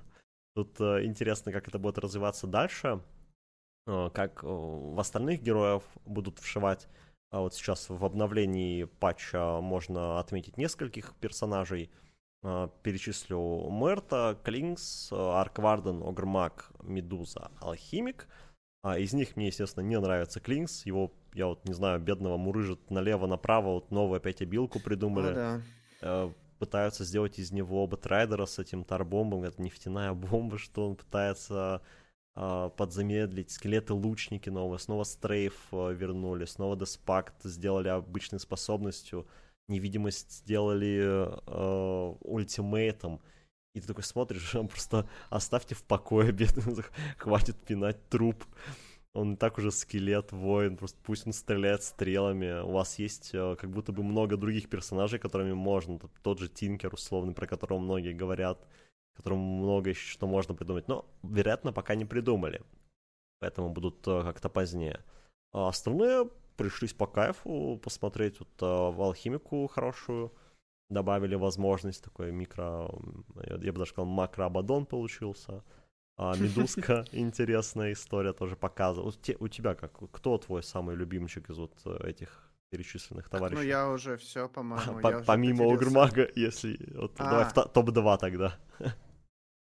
тут э, интересно, как это будет развиваться дальше, э, как в остальных героев будут вшивать. А вот сейчас в обновлении патча можно отметить нескольких персонажей. А, перечислю Мерта, Клинкс, Аркварден, Огрмак, Медуза, Алхимик. А из них мне, естественно, не нравится Clinkz. Его, я вот не знаю, бедного мурыжит налево-направо. Вот новую опять абилку придумали. Ну да. Э, пытаются сделать из него Batrider а с этим Tar Bomb ом. Это нефтяная бомба, что он пытается а, подзамедлить. Скелеты лучники новые. Снова Strafe э, вернули. Снова Death Pact сделали обычной способностью невидимость сделали э, ultimate ом. И ты такой смотришь, просто оставьте в покое, бедный, хватит пинать труп. Он и так уже скелет, воин, просто пусть он стреляет стрелами. У вас есть как будто бы много других персонажей, которыми можно. Тот же Тинкер, условный, про которого многие говорят, которому много еще что можно придумать. Но, вероятно, пока не придумали. Поэтому будут э, как-то позднее. А остальные пришлись по кайфу посмотреть. Вот а, в алхимику хорошую добавили возможность такой микро, я бы даже сказал, макроабадон получился. А Медузка, интересная история тоже показывала. У тебя как? Кто твой самый любимчик из вот этих перечисленных товарищей? Так, ну я уже все, по-моему. По помимо Огрмага, если... Вот, а. Давай топ-2 тогда.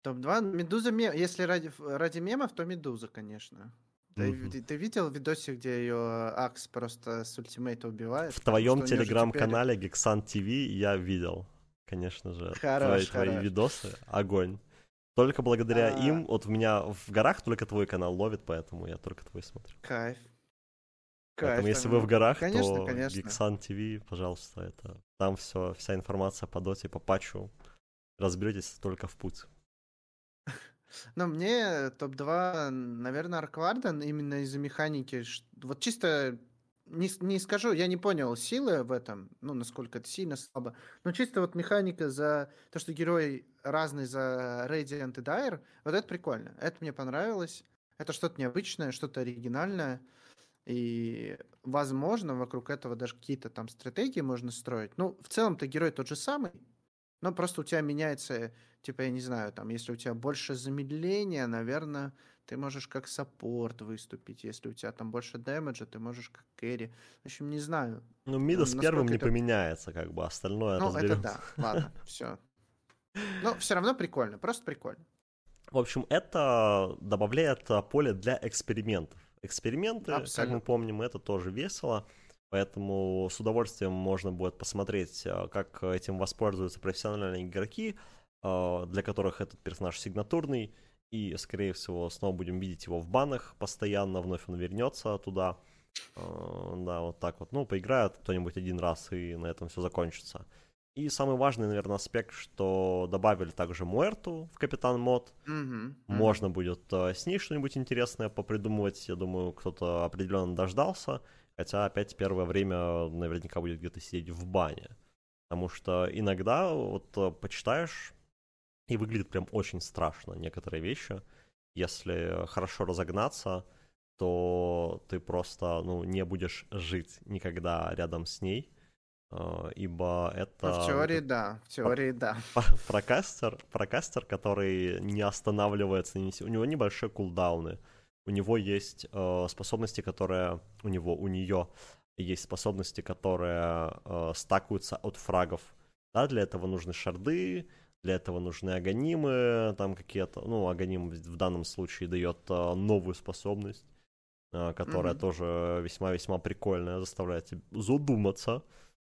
Топ-2? Медуза, если ради, ради мемов, то Медуза, конечно. Ты, угу. ты, ты видел видосик, где ее Акс просто с ультимейта убивает? В твоем телеграм-канале теперь... Gexan TV я видел, конечно же, хорош, твои, твои видосы. Огонь. Только благодаря а... им, вот у меня в горах только твой канал ловит, поэтому я только твой смотрю. Кайф. Поэтому Кайф, если вы в горах, конечно, то конечно. Geeksun TV, пожалуйста, это там все, вся информация по доте, по патчу. Разберетесь только в путь. Но мне топ-2, наверное, Аркварден именно из-за механики. Вот чисто не, не скажу, я не понял силы в этом, ну, насколько это сильно, слабо. Но чисто вот механика за то, что герой разный за Radiant и Dire, вот это прикольно. Это мне понравилось. Это что-то необычное, что-то оригинальное. И, возможно, вокруг этого даже какие-то там стратегии можно строить. Ну, в целом-то герой тот же самый, но просто у тебя меняется типа, я не знаю, там, если у тебя больше замедления, наверное, ты можешь как саппорт выступить. Если у тебя там больше дэмэджа, ты можешь как кэрри. В общем, не знаю. Ну, Мида с первым не это... поменяется, как бы, остальное Ну, разберем. это да, ладно, все. Но все равно прикольно, просто прикольно. В общем, это добавляет поле для экспериментов. Эксперименты, Абсолютно. как мы помним, это тоже весело. Поэтому с удовольствием можно будет посмотреть, а, как этим воспользуются профессиональные игроки, а, для которых этот персонаж сигнатурный, и, скорее всего, снова будем видеть его в банах постоянно, вновь он вернется туда. А, да, вот так вот. Ну, поиграют кто-нибудь один раз, и на этом все закончится. И самый важный, наверное, аспект, что добавили также Муэрту в Капитан Мод. Mm-hmm. Можно будет э, с ней что-нибудь интересное попридумывать. Я думаю, кто-то определенно дождался. Хотя опять первое время наверняка будет где-то сидеть в бане. Потому что иногда вот э, почитаешь и выглядит прям очень страшно некоторые вещи. Если хорошо разогнаться, то ты просто ну, не будешь жить никогда рядом с ней, ибо это... В теории да, в теории да. Прокастер, прокастер, который не останавливается, у него небольшие кулдауны, у него есть э, способности, которые... У него, у нее есть способности, которые э, стакаются от фрагов. Да, для этого нужны шарды, для этого нужны аганимы, там какие-то, ну, аганим в данном случае дает новую способность, которая mm-hmm. тоже весьма-весьма прикольная, заставляет задуматься,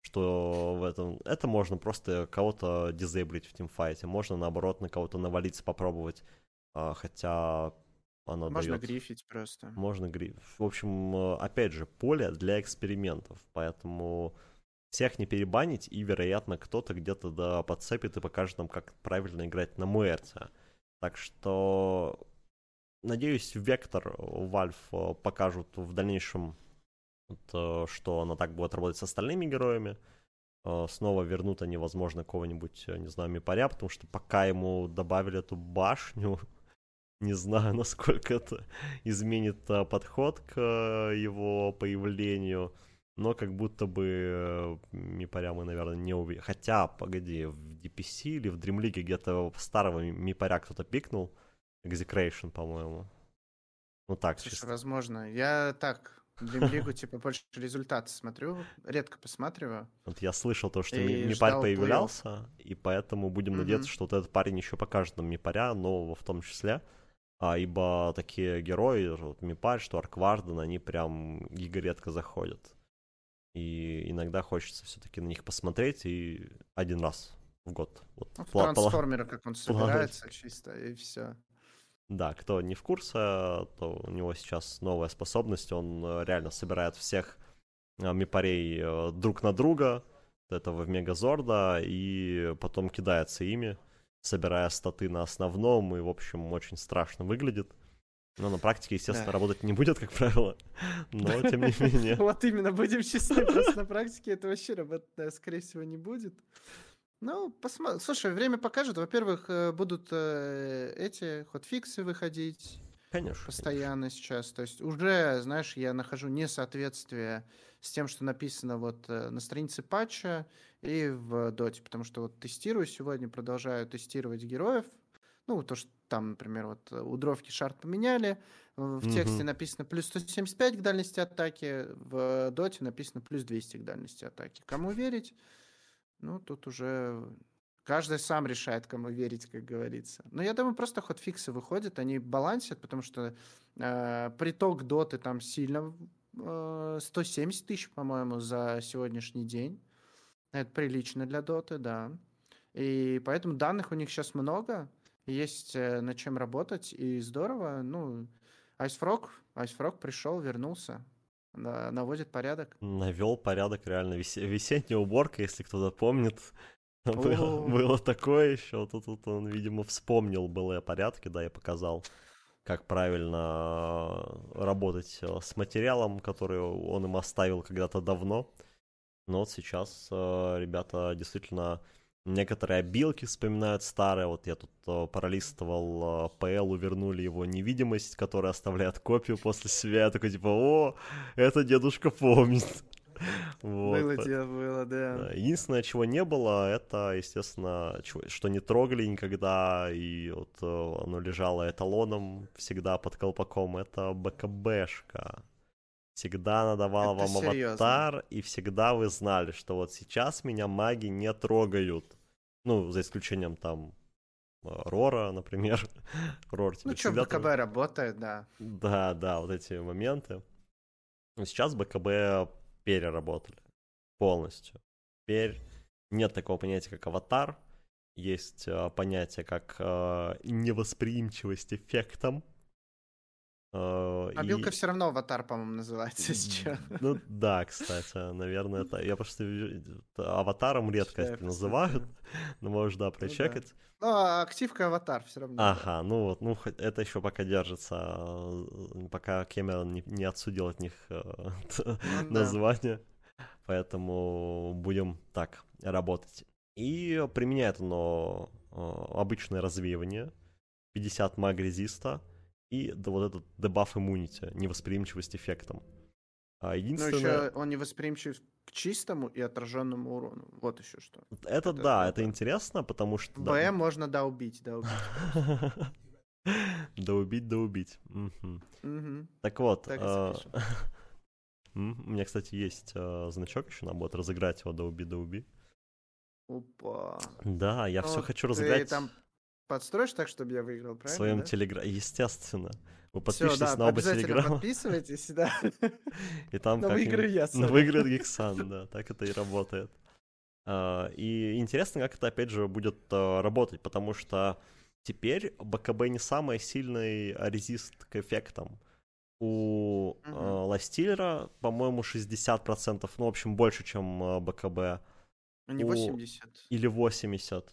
что в этом... Это можно просто кого-то дизейблить в тимфайте, можно, наоборот, на кого-то навалиться, попробовать, а, хотя она Можно дает... грифить просто. Можно грифить. В общем, опять же, поле для экспериментов, поэтому всех не перебанить, и, вероятно, кто-то где-то да подцепит и покажет нам, как правильно играть на Муэрте. Так что, надеюсь, Вектор Valve э, покажут в дальнейшем, э, что она так будет работать с остальными героями. Э, снова вернут они, возможно, кого-нибудь, не знаю, Мипаря, потому что пока ему добавили эту башню, не знаю, насколько это изменит подход к его появлению но как будто бы э, Мипаря мы, наверное, не увидим. Хотя, погоди, в DPC или в Dream League где-то старого Мипаря кто-то пикнул. Execration, по-моему. Ну так, Слушай, возможно. Я так Дримлигу, типа, больше результаты смотрю, редко посматриваю. Вот я слышал то, что Мипарь появлялся, и поэтому будем надеяться, что вот этот парень еще покажет нам Мипаря, нового в том числе. А, ибо такие герои, вот Мипарь, что Аркварден, они прям гигаредко заходят. И иногда хочется все-таки на них посмотреть и один раз в год. Вот, Ну, в трансформера, как он собирается, чисто, и все. Да, кто не в курсе, то у него сейчас новая способность, он э, реально собирает всех э, мипарей э, друг на друга, этого в Мегазорда, и потом кидается ими, собирая статы на основном, и, в общем, очень страшно выглядит. Но на практике, естественно, Да. работать не будет, как правило, но тем не менее. Вот именно, будем честны, просто на практике это вообще работать, скорее всего, не будет. Ну, посмотрим. Слушай, время покажет. Во-первых, э, будут э, эти хотфиксы выходить Конечно. постоянно сейчас. То есть уже, знаешь, я нахожу несоответствие с тем, что написано вот э, на странице патча и в доте, потому что вот тестирую сегодня, продолжаю тестировать героев. Ну, то, что там, например, вот у дровки шарт поменяли, в в тексте написано плюс 175 к дальности атаки, в доте написано плюс 200 к дальности атаки. Кому верить? Ну, тут уже каждый сам решает, кому верить, как говорится. Но я думаю, просто хотфиксы выходят, они балансят, потому что э, приток доты там сильно э, 170 тысяч, по-моему, за сегодняшний день. Это прилично для доты, да. И поэтому данных у них сейчас много, есть э, над чем работать, и здорово. Ну, Айсфрог, Айсфрог пришел, вернулся, наводит порядок. Навел порядок реально. Весе- Весенняя уборка, если кто-то помнит. Было, было такое еще. Тут, тут он, видимо, вспомнил былые порядки, да, я показал, как правильно э, работать э, с материалом, который он им оставил когда-то давно. Но вот сейчас э, ребята действительно некоторые обилки вспоминают старые. Вот я тут э, пролистывал э, PL, вернули его невидимость, которая оставляет копию после себя. Я такой типа, о, это дедушка помнит. Вот. Было дело, было, да. Единственное, чего не было, это, естественно, что не трогали никогда, и вот э, оно лежало эталоном всегда под колпаком, это БКБшка. Всегда она давала Это вам серьезно? аватар, и всегда вы знали, что вот сейчас меня маги не трогают. Ну, за исключением там э, Рора, например. Рор тебе Ну что, БКБ работает, да. да, да, вот эти моменты. Сейчас БКБ переработали полностью. Теперь нет такого понятия, как аватар. Есть э, понятие, как э, невосприимчивость эффектам. Э, и- Мобилка все равно аватар, по-моему, называется сейчас. Ну да, кстати, наверное, это... Я просто аватаром редко это называют, но можешь, да, да. прочекать. Ну, а активка аватар все равно. Ага, ну вот, ну это еще пока держится, э, пока Кэмерон не, не отсудил от них э, Ну название, поэтому будем так работать. И применяет оно э, обычное развеивание, 50 маг резиста и д- вот этот дебаф иммунити, невосприимчивость эффектам. А единственное... еще он не восприимчив к чистому и отраженному урону. Вот еще что. Это это да, это да. интересно, потому что... да, БМ можно да убить, да убить. Да убить, да убить. Так вот, Так и запишем. м, у меня, кстати, есть э, значок еще на бот, разыграть его да уби, да уби. Опа. Да, я все хочу разыграть там подстроишь так, чтобы я выиграл, в правильно? своем да? телеграме. Естественно. Вы Всё, подпишитесь да, на оба телеграма, подписывайтесь, да. и там Но выиграю я. Сорян. выиграет Гексан, да, так это и работает. А, И интересно, как это, опять же, будет а, работать, потому что теперь БКБ не самый сильный резист к эффектам. У а, Ластиллера, по-моему, 60%, ну, в общем, больше, чем БКБ, Не у- 80. или 80%.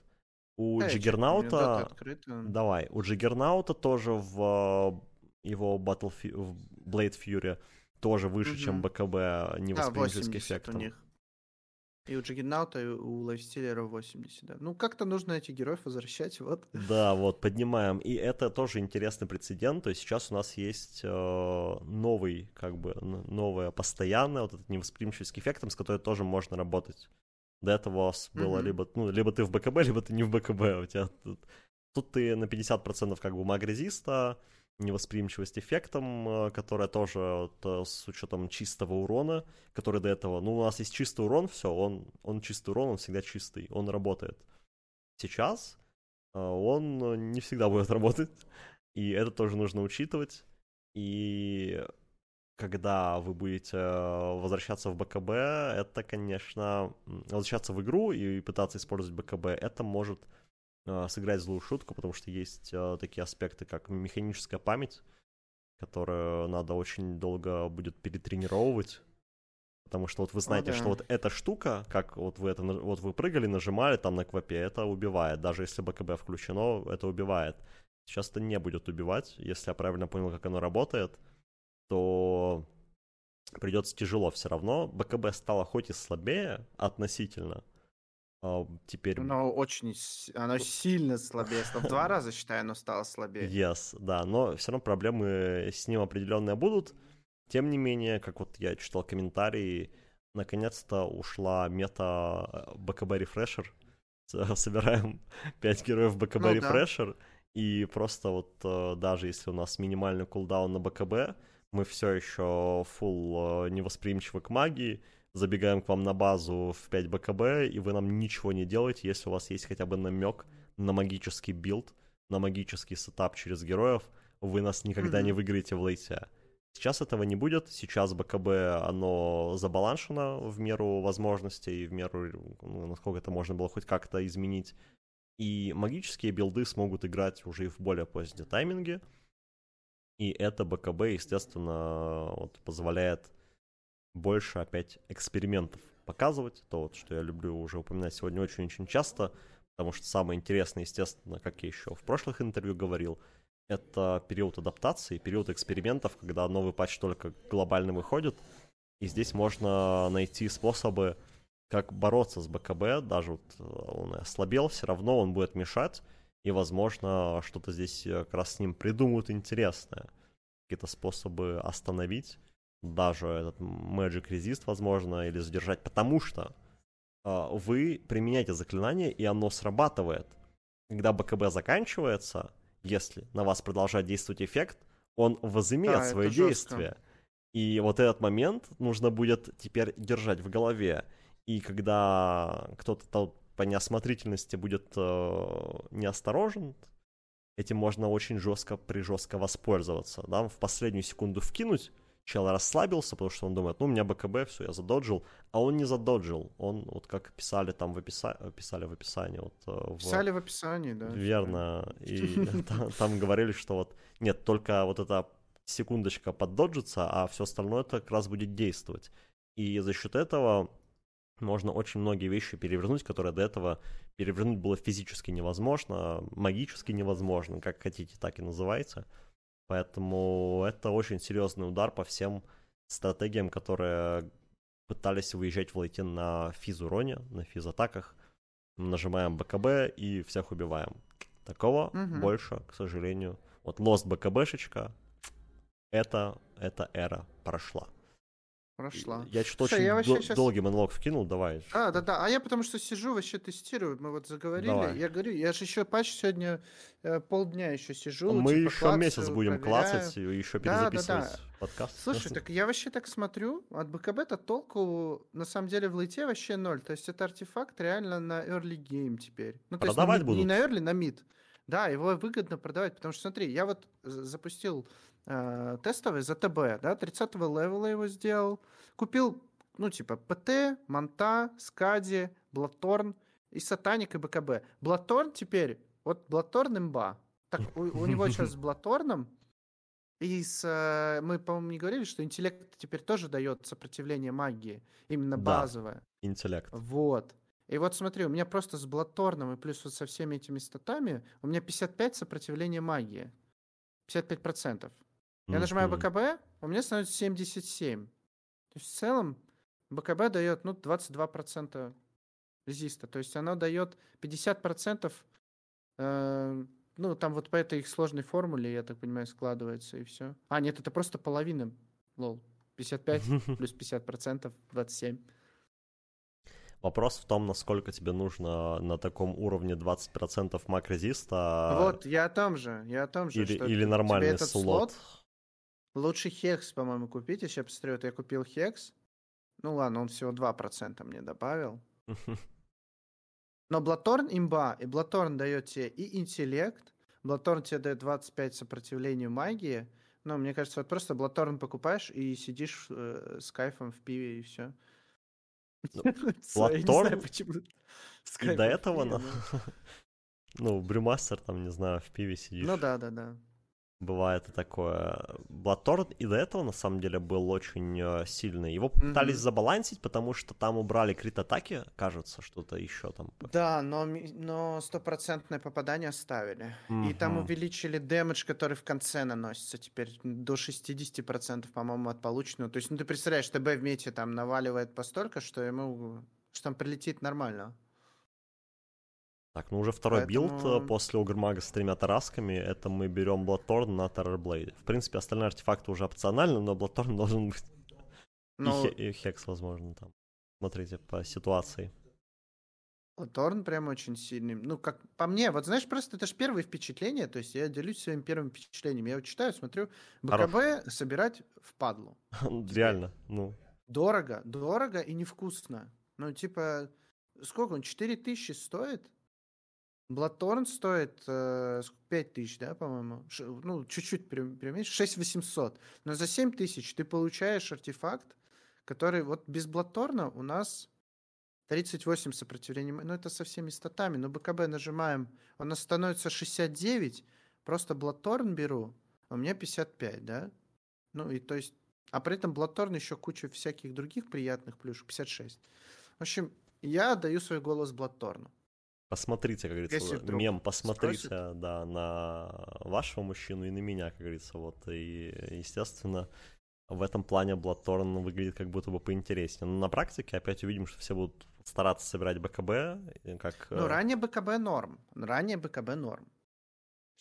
У Да, меня Джиггернаута... Давай, у Джиггернаута тоже в а, его Battlefield, в Blade Fury тоже выше, чем Мгм. БКБ Да, невосприимчивость к 80 у эффектам. них. И у Джиггернаута, и у Лайфстиллера 80, да. Ну, как-то нужно этих героев возвращать, вот. Да, вот, поднимаем. И это тоже интересный прецедент. То есть сейчас у нас есть э, новый, как бы, н- новое постоянное, вот этот невосприимчивость к эффектам, с которой тоже можно работать. До этого у вас было Мгм. либо, ну, либо ты в БКБ, либо ты не в БКБ. У тебя тут, тут ты на 50% как бы маг резиста, невосприимчивость эффектам, э, которая тоже вот, э, с учетом чистого урона, который до этого, ну, у нас есть чистый урон, все, он, он чистый урон, он всегда чистый, он работает. Сейчас э, он не всегда будет работать, и это тоже нужно учитывать. И когда вы будете возвращаться в БКБ, это, конечно, возвращаться в игру и пытаться использовать БКБ, это может э, сыграть злую шутку, потому что есть э, такие аспекты, как механическая память, которую надо очень долго будет перетренировывать. Потому что вот вы знаете, О, да. что вот эта штука, как вот вы это, вот вы прыгали, нажимали там на квапе, это убивает. Даже если БКБ включено, это убивает. Сейчас это не будет убивать. Если я правильно понял, как оно работает, то придется тяжело все равно. БКБ стало хоть и слабее относительно, а, теперь... Оно очень... Оно сильно слабее. В два раза, считаю, оно стало слабее. Yes, да. Но все равно проблемы с ним определенные будут. Тем не менее, как вот я читал комментарии, наконец-то ушла мета БКБ рефрешер. Собираем 5 героев БКБ ну, refresher. Да. И просто вот э, даже если у нас минимальный cooldown на БКБ, мы все еще э, невосприимчивы к магии, забегаем к вам на базу в 5 БКБ, и вы нам ничего не делаете, если у вас есть хотя бы намек на магический build, на магический setup через героев, вы нас никогда mm-hmm. не выиграете в late е. Сейчас этого не будет, сейчас БКБ, оно забаланшено в меру возможностей, в меру, ну, насколько это можно было хоть как-то изменить. И магические билды смогут играть уже и в более позднем тайминге. И это БКБ, естественно, вот, позволяет больше опять экспериментов показывать. То, вот, что я люблю уже упоминать сегодня очень-очень часто, потому что самое интересное, естественно, как я еще в прошлых интервью говорил, это период адаптации, период экспериментов, когда новый патч только глобально выходит, и здесь можно найти способы, как бороться с БКБ, даже вот э, он ослабел, все равно он будет мешать, и, возможно, что-то здесь э, как раз с ним придумают интересное. Какие-то способы остановить даже этот Magic Resist, возможно, или задержать, потому что э, вы применяете заклинание, и оно срабатывает. Когда БКБ заканчивается, если на вас продолжает действовать эффект, он возымеет да, свое действие. И вот этот момент нужно будет теперь держать в голове. И когда кто-то по неосмотрительности будет э, неосторожен, этим можно очень жестко, прижестко воспользоваться. Да? В последнюю секунду вкинуть, чел расслабился, потому что он думает, ну, у меня БКБ, все, я задоджил, а он не задоджил, он, вот как писали там в, описа... писали в описании. Вот, э, в... Писали в описании, да. Верно, и там, там говорили, что вот, нет, только вот эта секундочка поддоджится, а все остальное это как раз будет действовать. И за счет этого можно очень многие вещи перевернуть, которые до этого перевернуть было физически невозможно, магически невозможно, как хотите, так и называется. Поэтому это очень серьезный удар по всем стратегиям, которые пытались выезжать в лейте на физ-уроне, на физ-атаках. Нажимаем БКБ и всех убиваем. Такого угу. больше, к сожалению. Вот Lost БКБшечка, это, эта эра прошла. Прошла. Я что-то очень я до- сейчас... долгий монолог вкинул, давай. А, да-да, а я потому что сижу, вообще тестирую, мы вот заговорили, давай. я говорю, я же еще патч сегодня э, полдня еще сижу. Мы типа, еще клацаю, месяц будем проверяю. клацать и еще перезаписывать да, да, да. подкаст. Слушай, так я вообще так смотрю, от БКБ-то толку на самом деле в лейте вообще ноль, то есть это артефакт реально на early game теперь. Ну, то Продавать есть, будут? Не на early, на mid. Да, его выгодно продавать, потому что смотри, я вот запустил э, тестовый за ТБ, да, 30 левела его сделал, купил, ну, типа, ПТ, Монта, Скади, Блаторн и Сатаник и БКБ. Блаторн теперь, вот Блаторн имба. Так, у, у него сейчас с Блаторном и с, э, мы, по-моему, не говорили, что интеллект теперь тоже дает сопротивление магии, именно да, базовое. интеллект. Вот. И вот смотри, у меня просто с Блаторном и плюс вот со всеми этими статами у меня 55 сопротивления магии. 55%. Я нажимаю БКБ, у меня становится 77. То есть в целом БКБ дает, ну, 22% резиста. То есть оно дает 50%, э, ну, там вот по этой их сложной формуле, я так понимаю, складывается и все. А, нет, это просто половина, лол. 55 плюс 50%, 27. Вопрос в том, насколько тебе нужно на таком уровне 20% макрозиста. Вот, я о том же, я о том же. Или, или нормальный слот. слот Лучше хекс, по-моему, купить. Я посмотрю, вот я купил хекс. Ну ладно, он всего 2% мне добавил. Но Блаторн имба, и Блаторн дает тебе и интеллект, Блаторн тебе дает 25 сопротивлению магии. Ну, мне кажется, вот просто Блаторн покупаешь и сидишь э, с кайфом в пиве, и все. Блаторн почему. с И до этого, ну, брюмастер, там, не знаю, в пиве сидишь. Ну да, да, да. Бывает и такое. Блаторн и до этого, на самом деле, был очень э, сильный. Его попытались Мгм. забалансить, потому что там убрали крит-атаки, кажется, что-то еще там. Да, но, но стопроцентное попадание оставили. И там увеличили damage, который в конце наносится теперь до 60%, по-моему, от полученного. То есть, ну ты представляешь, ТБ в мете там наваливает постолько, что ему что там прилетит нормально. Так, ну уже второй build э, Поэтому- после Ogre Mag а с тремя тарасками. Это мы берем Bloodthorn на Terrorblade. В принципе, остальные артефакты уже опциональны, но Bloodthorn должен быть. Хе- И, Hex, возможно, там. Смотрите, по ситуации. Торн прям очень сильный. Ну, как по мне, вот знаешь, просто это же первые впечатления, то есть я делюсь своим первым впечатлением. Я вот читаю, смотрю, Хорош. БКБ собирать в падлу. Реально, ну. Дорого, дорого и невкусно. Ну, типа, сколько он, 4 тысячи стоит? Блаторн стоит э, ск- 5 тысяч, да, по-моему? Ш- ну, чуть-чуть преуменьшить, 6 800. Но за 7 тысяч ты получаешь артефакт, который вот без Блаторна у нас 38 сопротивления. Ну, это со всеми статами. Но БКБ нажимаем, у нас становится 69. Просто Блаторн беру, а у меня 55, да? Ну, и то есть... А при этом Блаторн еще куча всяких других приятных плюшек. 56. В общем, я даю свой голос Блаторну. Посмотрите, как говорится, Если вдруг мем, посмотрите, спросят. да, на вашего мужчину и на меня, как говорится, вот, и, естественно, в этом плане Bloodthorn выглядит как будто бы поинтереснее. Но на практике опять увидим, что все будут стараться собирать БКБ, как... Ну, э, ранее БКБ норм. Ранее БКБ норм.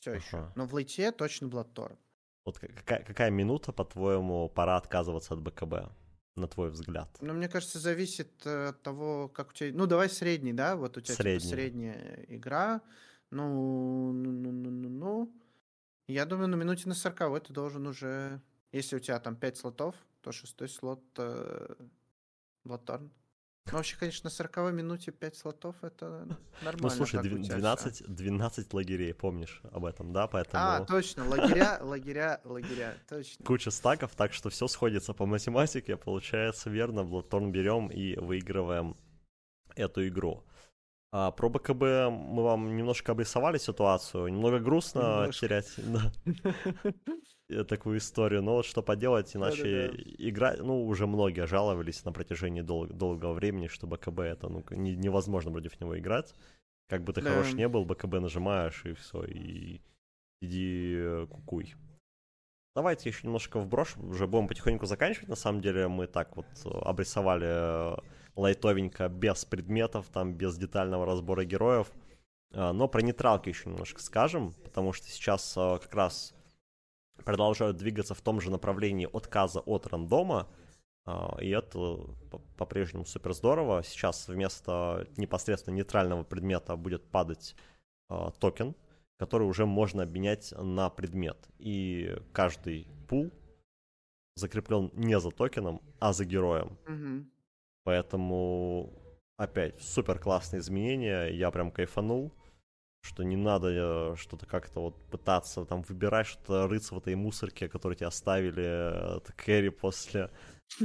Все еще. Ага. Но в лейте точно Блаторн. Вот какая, какая минута, по-твоему, пора отказываться от БКБ, на твой взгляд? Ну, мне кажется, зависит э, от того, как у тебя... Ну, давай средний, да? Вот у тебя типа, Средний. средняя игра. Ну, ну, ну, ну, ну, ну. Я думаю, на минуте на 40 ты должен уже... Если у тебя там 5 слотов, то шестой слот э, Bloodthorn. Ну, вообще, конечно, на 40 минуте 5 слотов это нормально. Ну, слушай, так у дв- тебя всё. 12, 12 лагерей, помнишь об этом, да? Поэтому... А, точно, лагеря, лагеря, лагеря, точно. куча стаков, так что все сходится по математике, получается верно, Bloodthorn берем и выигрываем эту игру. А, про БКБ мы вам немножко обрисовали ситуацию, немного грустно Немножко. терять такую историю, но вот что поделать, иначе Да-да-да. игра, ну уже многие жаловались на протяжении дол- долгого времени, что БКБ это ну, не- невозможно против него играть, как бы ты Да. хорош не был, БКБ нажимаешь и все, и иди э, кукуй. Давайте еще немножко вброшу, уже будем потихоньку заканчивать. На самом деле мы так вот э, обрисовали э, лайтовенько, без предметов, там, без детального разбора героев. Но про нейтралки еще немножко скажем, потому что сейчас э, как раз продолжают двигаться в том же направлении отказа от рандома, а, и это по- по-прежнему супер здорово. Сейчас вместо непосредственно нейтрального предмета будет падать а, токен, который уже можно обменять на предмет. И каждый пул закреплен не за токеном, а за героем. Мгм. Поэтому опять супер классные изменения. Я прям кайфанул. Что не надо э, что-то как-то вот пытаться там выбирать, что-то рыться в этой мусорке, которую тебе оставили э, от Кэрри после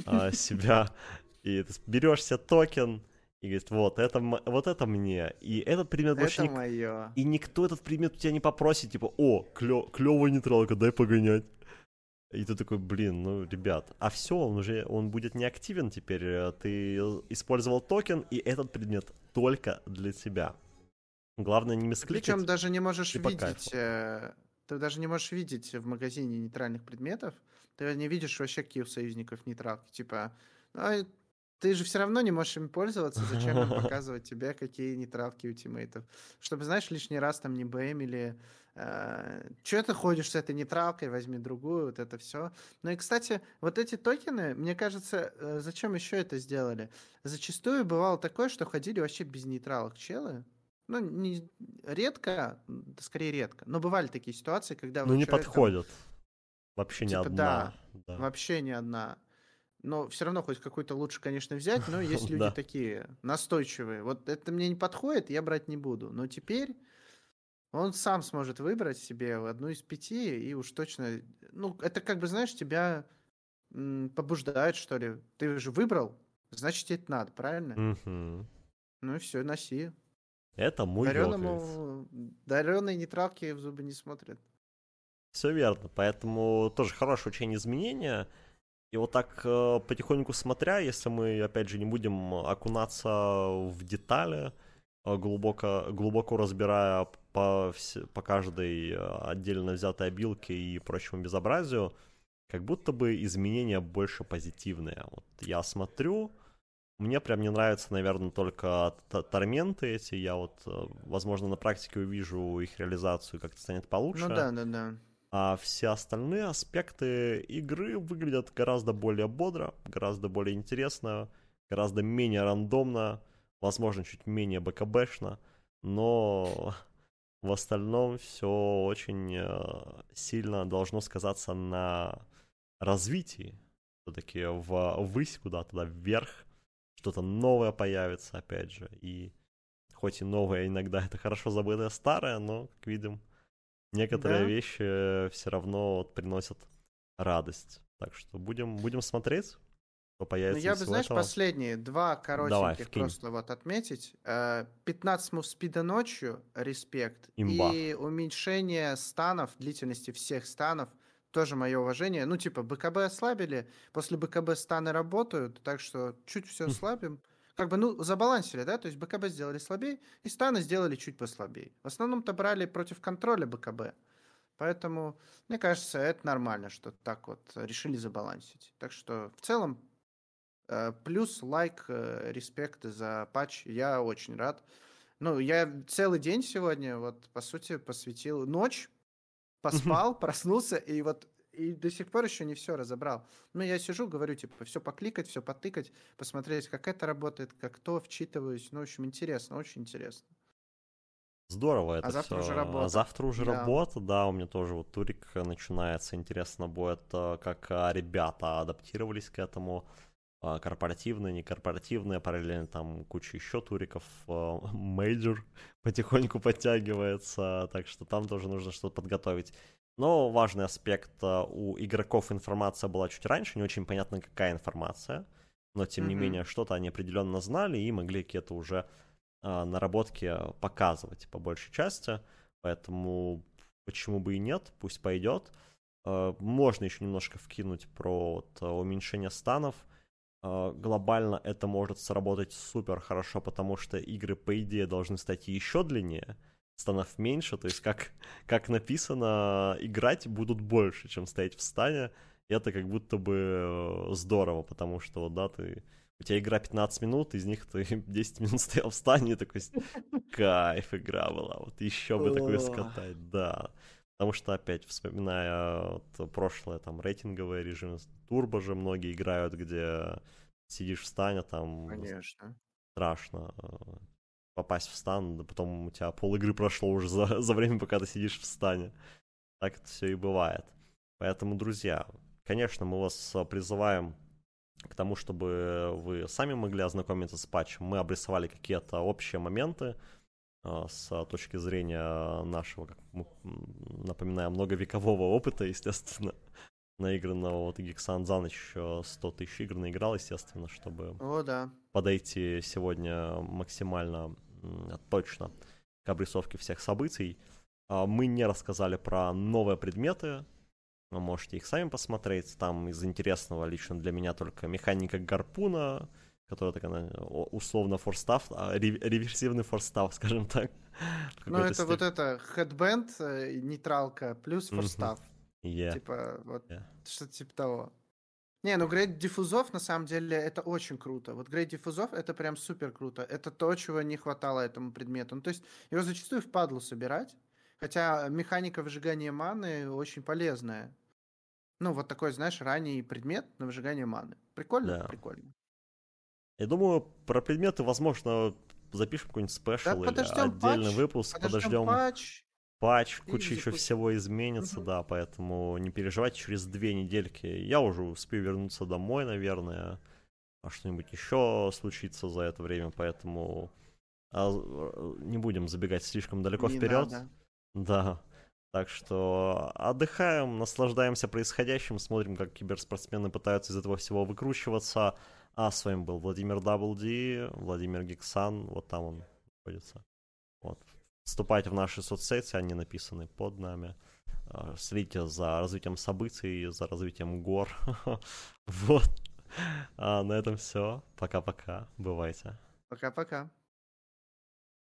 а, себя. И ты берешь себе токен и говорит, вот это, вот это мне. И этот предмет больше Это мое. и никто этот предмет у тебя не попросит, типа, о, клё- клёвая нейтралка, дай погонять. И ты такой, блин, ну, ребят, а все, он уже, он будет не активен теперь. э, Ты использовал токен, и этот предмет только для тебя. Главное не мискликать. Причем даже не можешь видеть, э, ты даже не можешь видеть в магазине нейтральных предметов, ты не видишь вообще, какие у союзников нейтралки. Типа, а, ты же все равно не можешь им пользоваться, зачем им показывать тебе, какие нейтралки у тиммейтов? Чтобы, знаешь, лишний раз там не БМ или э, что ты ходишь с этой нейтралкой, возьми другую, вот это все. Ну и, кстати, вот эти токены, мне кажется, э, зачем еще это сделали? Зачастую бывало такое, что ходили вообще без нейтралок челы, ну, не редко, скорее редко, но бывали такие ситуации, когда... Ну, не подходят. Вообще типа, ни одна. Да, да, вообще ни одна. Но все равно хоть какой-то лучше, конечно, взять, но есть люди такие настойчивые. Вот это мне не подходит, я брать не буду. Но теперь он сам сможет выбрать себе одну из пяти, и уж точно... Ну, это как бы, знаешь, тебя побуждает, что ли. Ты же выбрал, значит, тебе это надо, правильно? Ну и все, носи. Это мой Дареному... Дареные нейтралки в зубы не смотрят. Все верно, поэтому тоже хорошее учение изменения. И вот так э, потихоньку смотря, если мы, опять же, не будем окунаться в детали, э, глубоко, глубоко разбирая по, по каждой э, отдельно взятой обилке и прочему безобразию, как будто бы изменения больше позитивные. Вот я смотрю, мне прям не нравятся, наверное, только торменты эти. Я вот, возможно, на практике увижу их реализацию, как-то станет получше. Ну да, да, да. А все остальные аспекты игры выглядят гораздо более бодро, гораздо более интересно, гораздо менее рандомно, возможно, чуть менее БКБшно, но в остальном все очень э, сильно должно сказаться на развитии. Все-таки ввысь куда-то, вверх, что-то новое появится, опять же. И хоть и новое иногда это хорошо забытое старое, но, как видим, некоторые да. вещи э, все равно вот приносят радость. Так что будем, будем смотреть, что ну, появится. Ну, я бы, знаешь, этого. последние два коротеньких Давай, просто вот отметить. 15 мувспида ночью, респект. Имба. И уменьшение станов, длительности всех станов, тоже мое уважение. Ну, типа, БКБ ослабили, после БКБ станы работают, так что чуть все ослабим как бы, ну, забалансили, да, то есть БКБ сделали слабее, и станы сделали чуть послабее. В основном-то брали против контроля БКБ. Поэтому, мне кажется, это нормально, что так вот решили забалансить. Так что, в целом, э, плюс лайк, э, респект за патч. Я очень рад. Ну, я целый день сегодня, вот, по сути, посвятил ночь, поспал, проснулся, и вот и до сих пор еще не все разобрал. Но я сижу, говорю, типа, все покликать, все потыкать, посмотреть, как это работает, как то, вчитываюсь. Ну, в общем, интересно, очень интересно. Здорово а это а завтра все. уже работа. А завтра уже да. работа, да, у меня тоже вот турик начинается. Интересно будет, э, как э, ребята адаптировались к этому. Э, корпоративные, некорпоративные, параллельно там куча еще туриков. Major потихоньку подтягивается, так что там тоже нужно что-то подготовить. Но важный аспект, э, у игроков информация была чуть раньше, не очень понятно, какая информация, но тем mm-hmm. не менее что-то они определенно знали и могли какие-то уже а, наработки показывать по большей части, поэтому почему бы и нет, пусть пойдет. А, можно еще немножко вкинуть про вот, уменьшение станов. А, глобально это может сработать супер хорошо, потому что игры, по идее, должны стать еще длиннее, станов меньше, то есть как, как написано, играть будут больше, чем стоять в стане, и это как будто бы э, здорово, потому что, вот, да, ты, у тебя игра 15 минут, из них ты 10 минут стоял в стане, и такой, кайф игра была, вот еще бы такое скатать, да. Потому что, опять, вспоминая вот, прошлое, там, рейтинговые режимы, турбо же многие играют, где сидишь в стане, там... Конечно. Страшно попасть в стан, да потом у тебя пол игры прошло уже за, за время, пока ты сидишь в стане. Так это все и бывает. Поэтому, друзья, конечно, мы вас а, призываем к тому, чтобы вы сами могли ознакомиться с патчем. Мы обрисовали какие-то общие моменты с точки зрения нашего, как мы напоминаем, многовекового опыта, естественно, наигранного. Вот Гиксан за ночь еще 100 тысяч игр наиграл, естественно, чтобы О, да. подойти сегодня максимально точно к обрисовке всех событий. А, мы не рассказали про новые предметы, вы можете их сами посмотреть. Там из интересного лично для меня только механика гарпуна, которая такая условно форстав, а, реверсивный форстав, скажем так. Ну, это степени. вот это headband, э, нейтралка плюс форстав. Yeah. Типа, вот yeah. что-то типа того. Не, ну грейд диффузов на самом деле это очень круто. Вот грейд диффузов это прям супер круто. Это то, чего не хватало этому предмету. Ну, то есть его зачастую впадло собирать. Хотя механика выжигания маны очень полезная. Ну, вот такой, знаешь, ранний предмет на выжигание маны. Прикольно? Да. Прикольно. Я думаю, про предметы, возможно, запишем какой-нибудь спешл да, или отдельный патч, выпуск, подождем, подождем патч, патч куча еще всего изменится, угу. да, поэтому не переживайте, через две недельки я уже успею вернуться домой, наверное, а что-нибудь еще случится за это время, поэтому а, не будем забегать слишком далеко не вперед. Надо. Да. Так что отдыхаем, наслаждаемся происходящим, смотрим, как киберспортсмены пытаются из этого всего выкручиваться. А с вами был Владимир WD, Владимир Гиксан, вот там он находится. Вот. Вступайте в наши соцсети, они написаны под нами. А, следите за развитием событий, за развитием гор. Вот. А на этом все. Пока-пока. Бывайте. Пока-пока.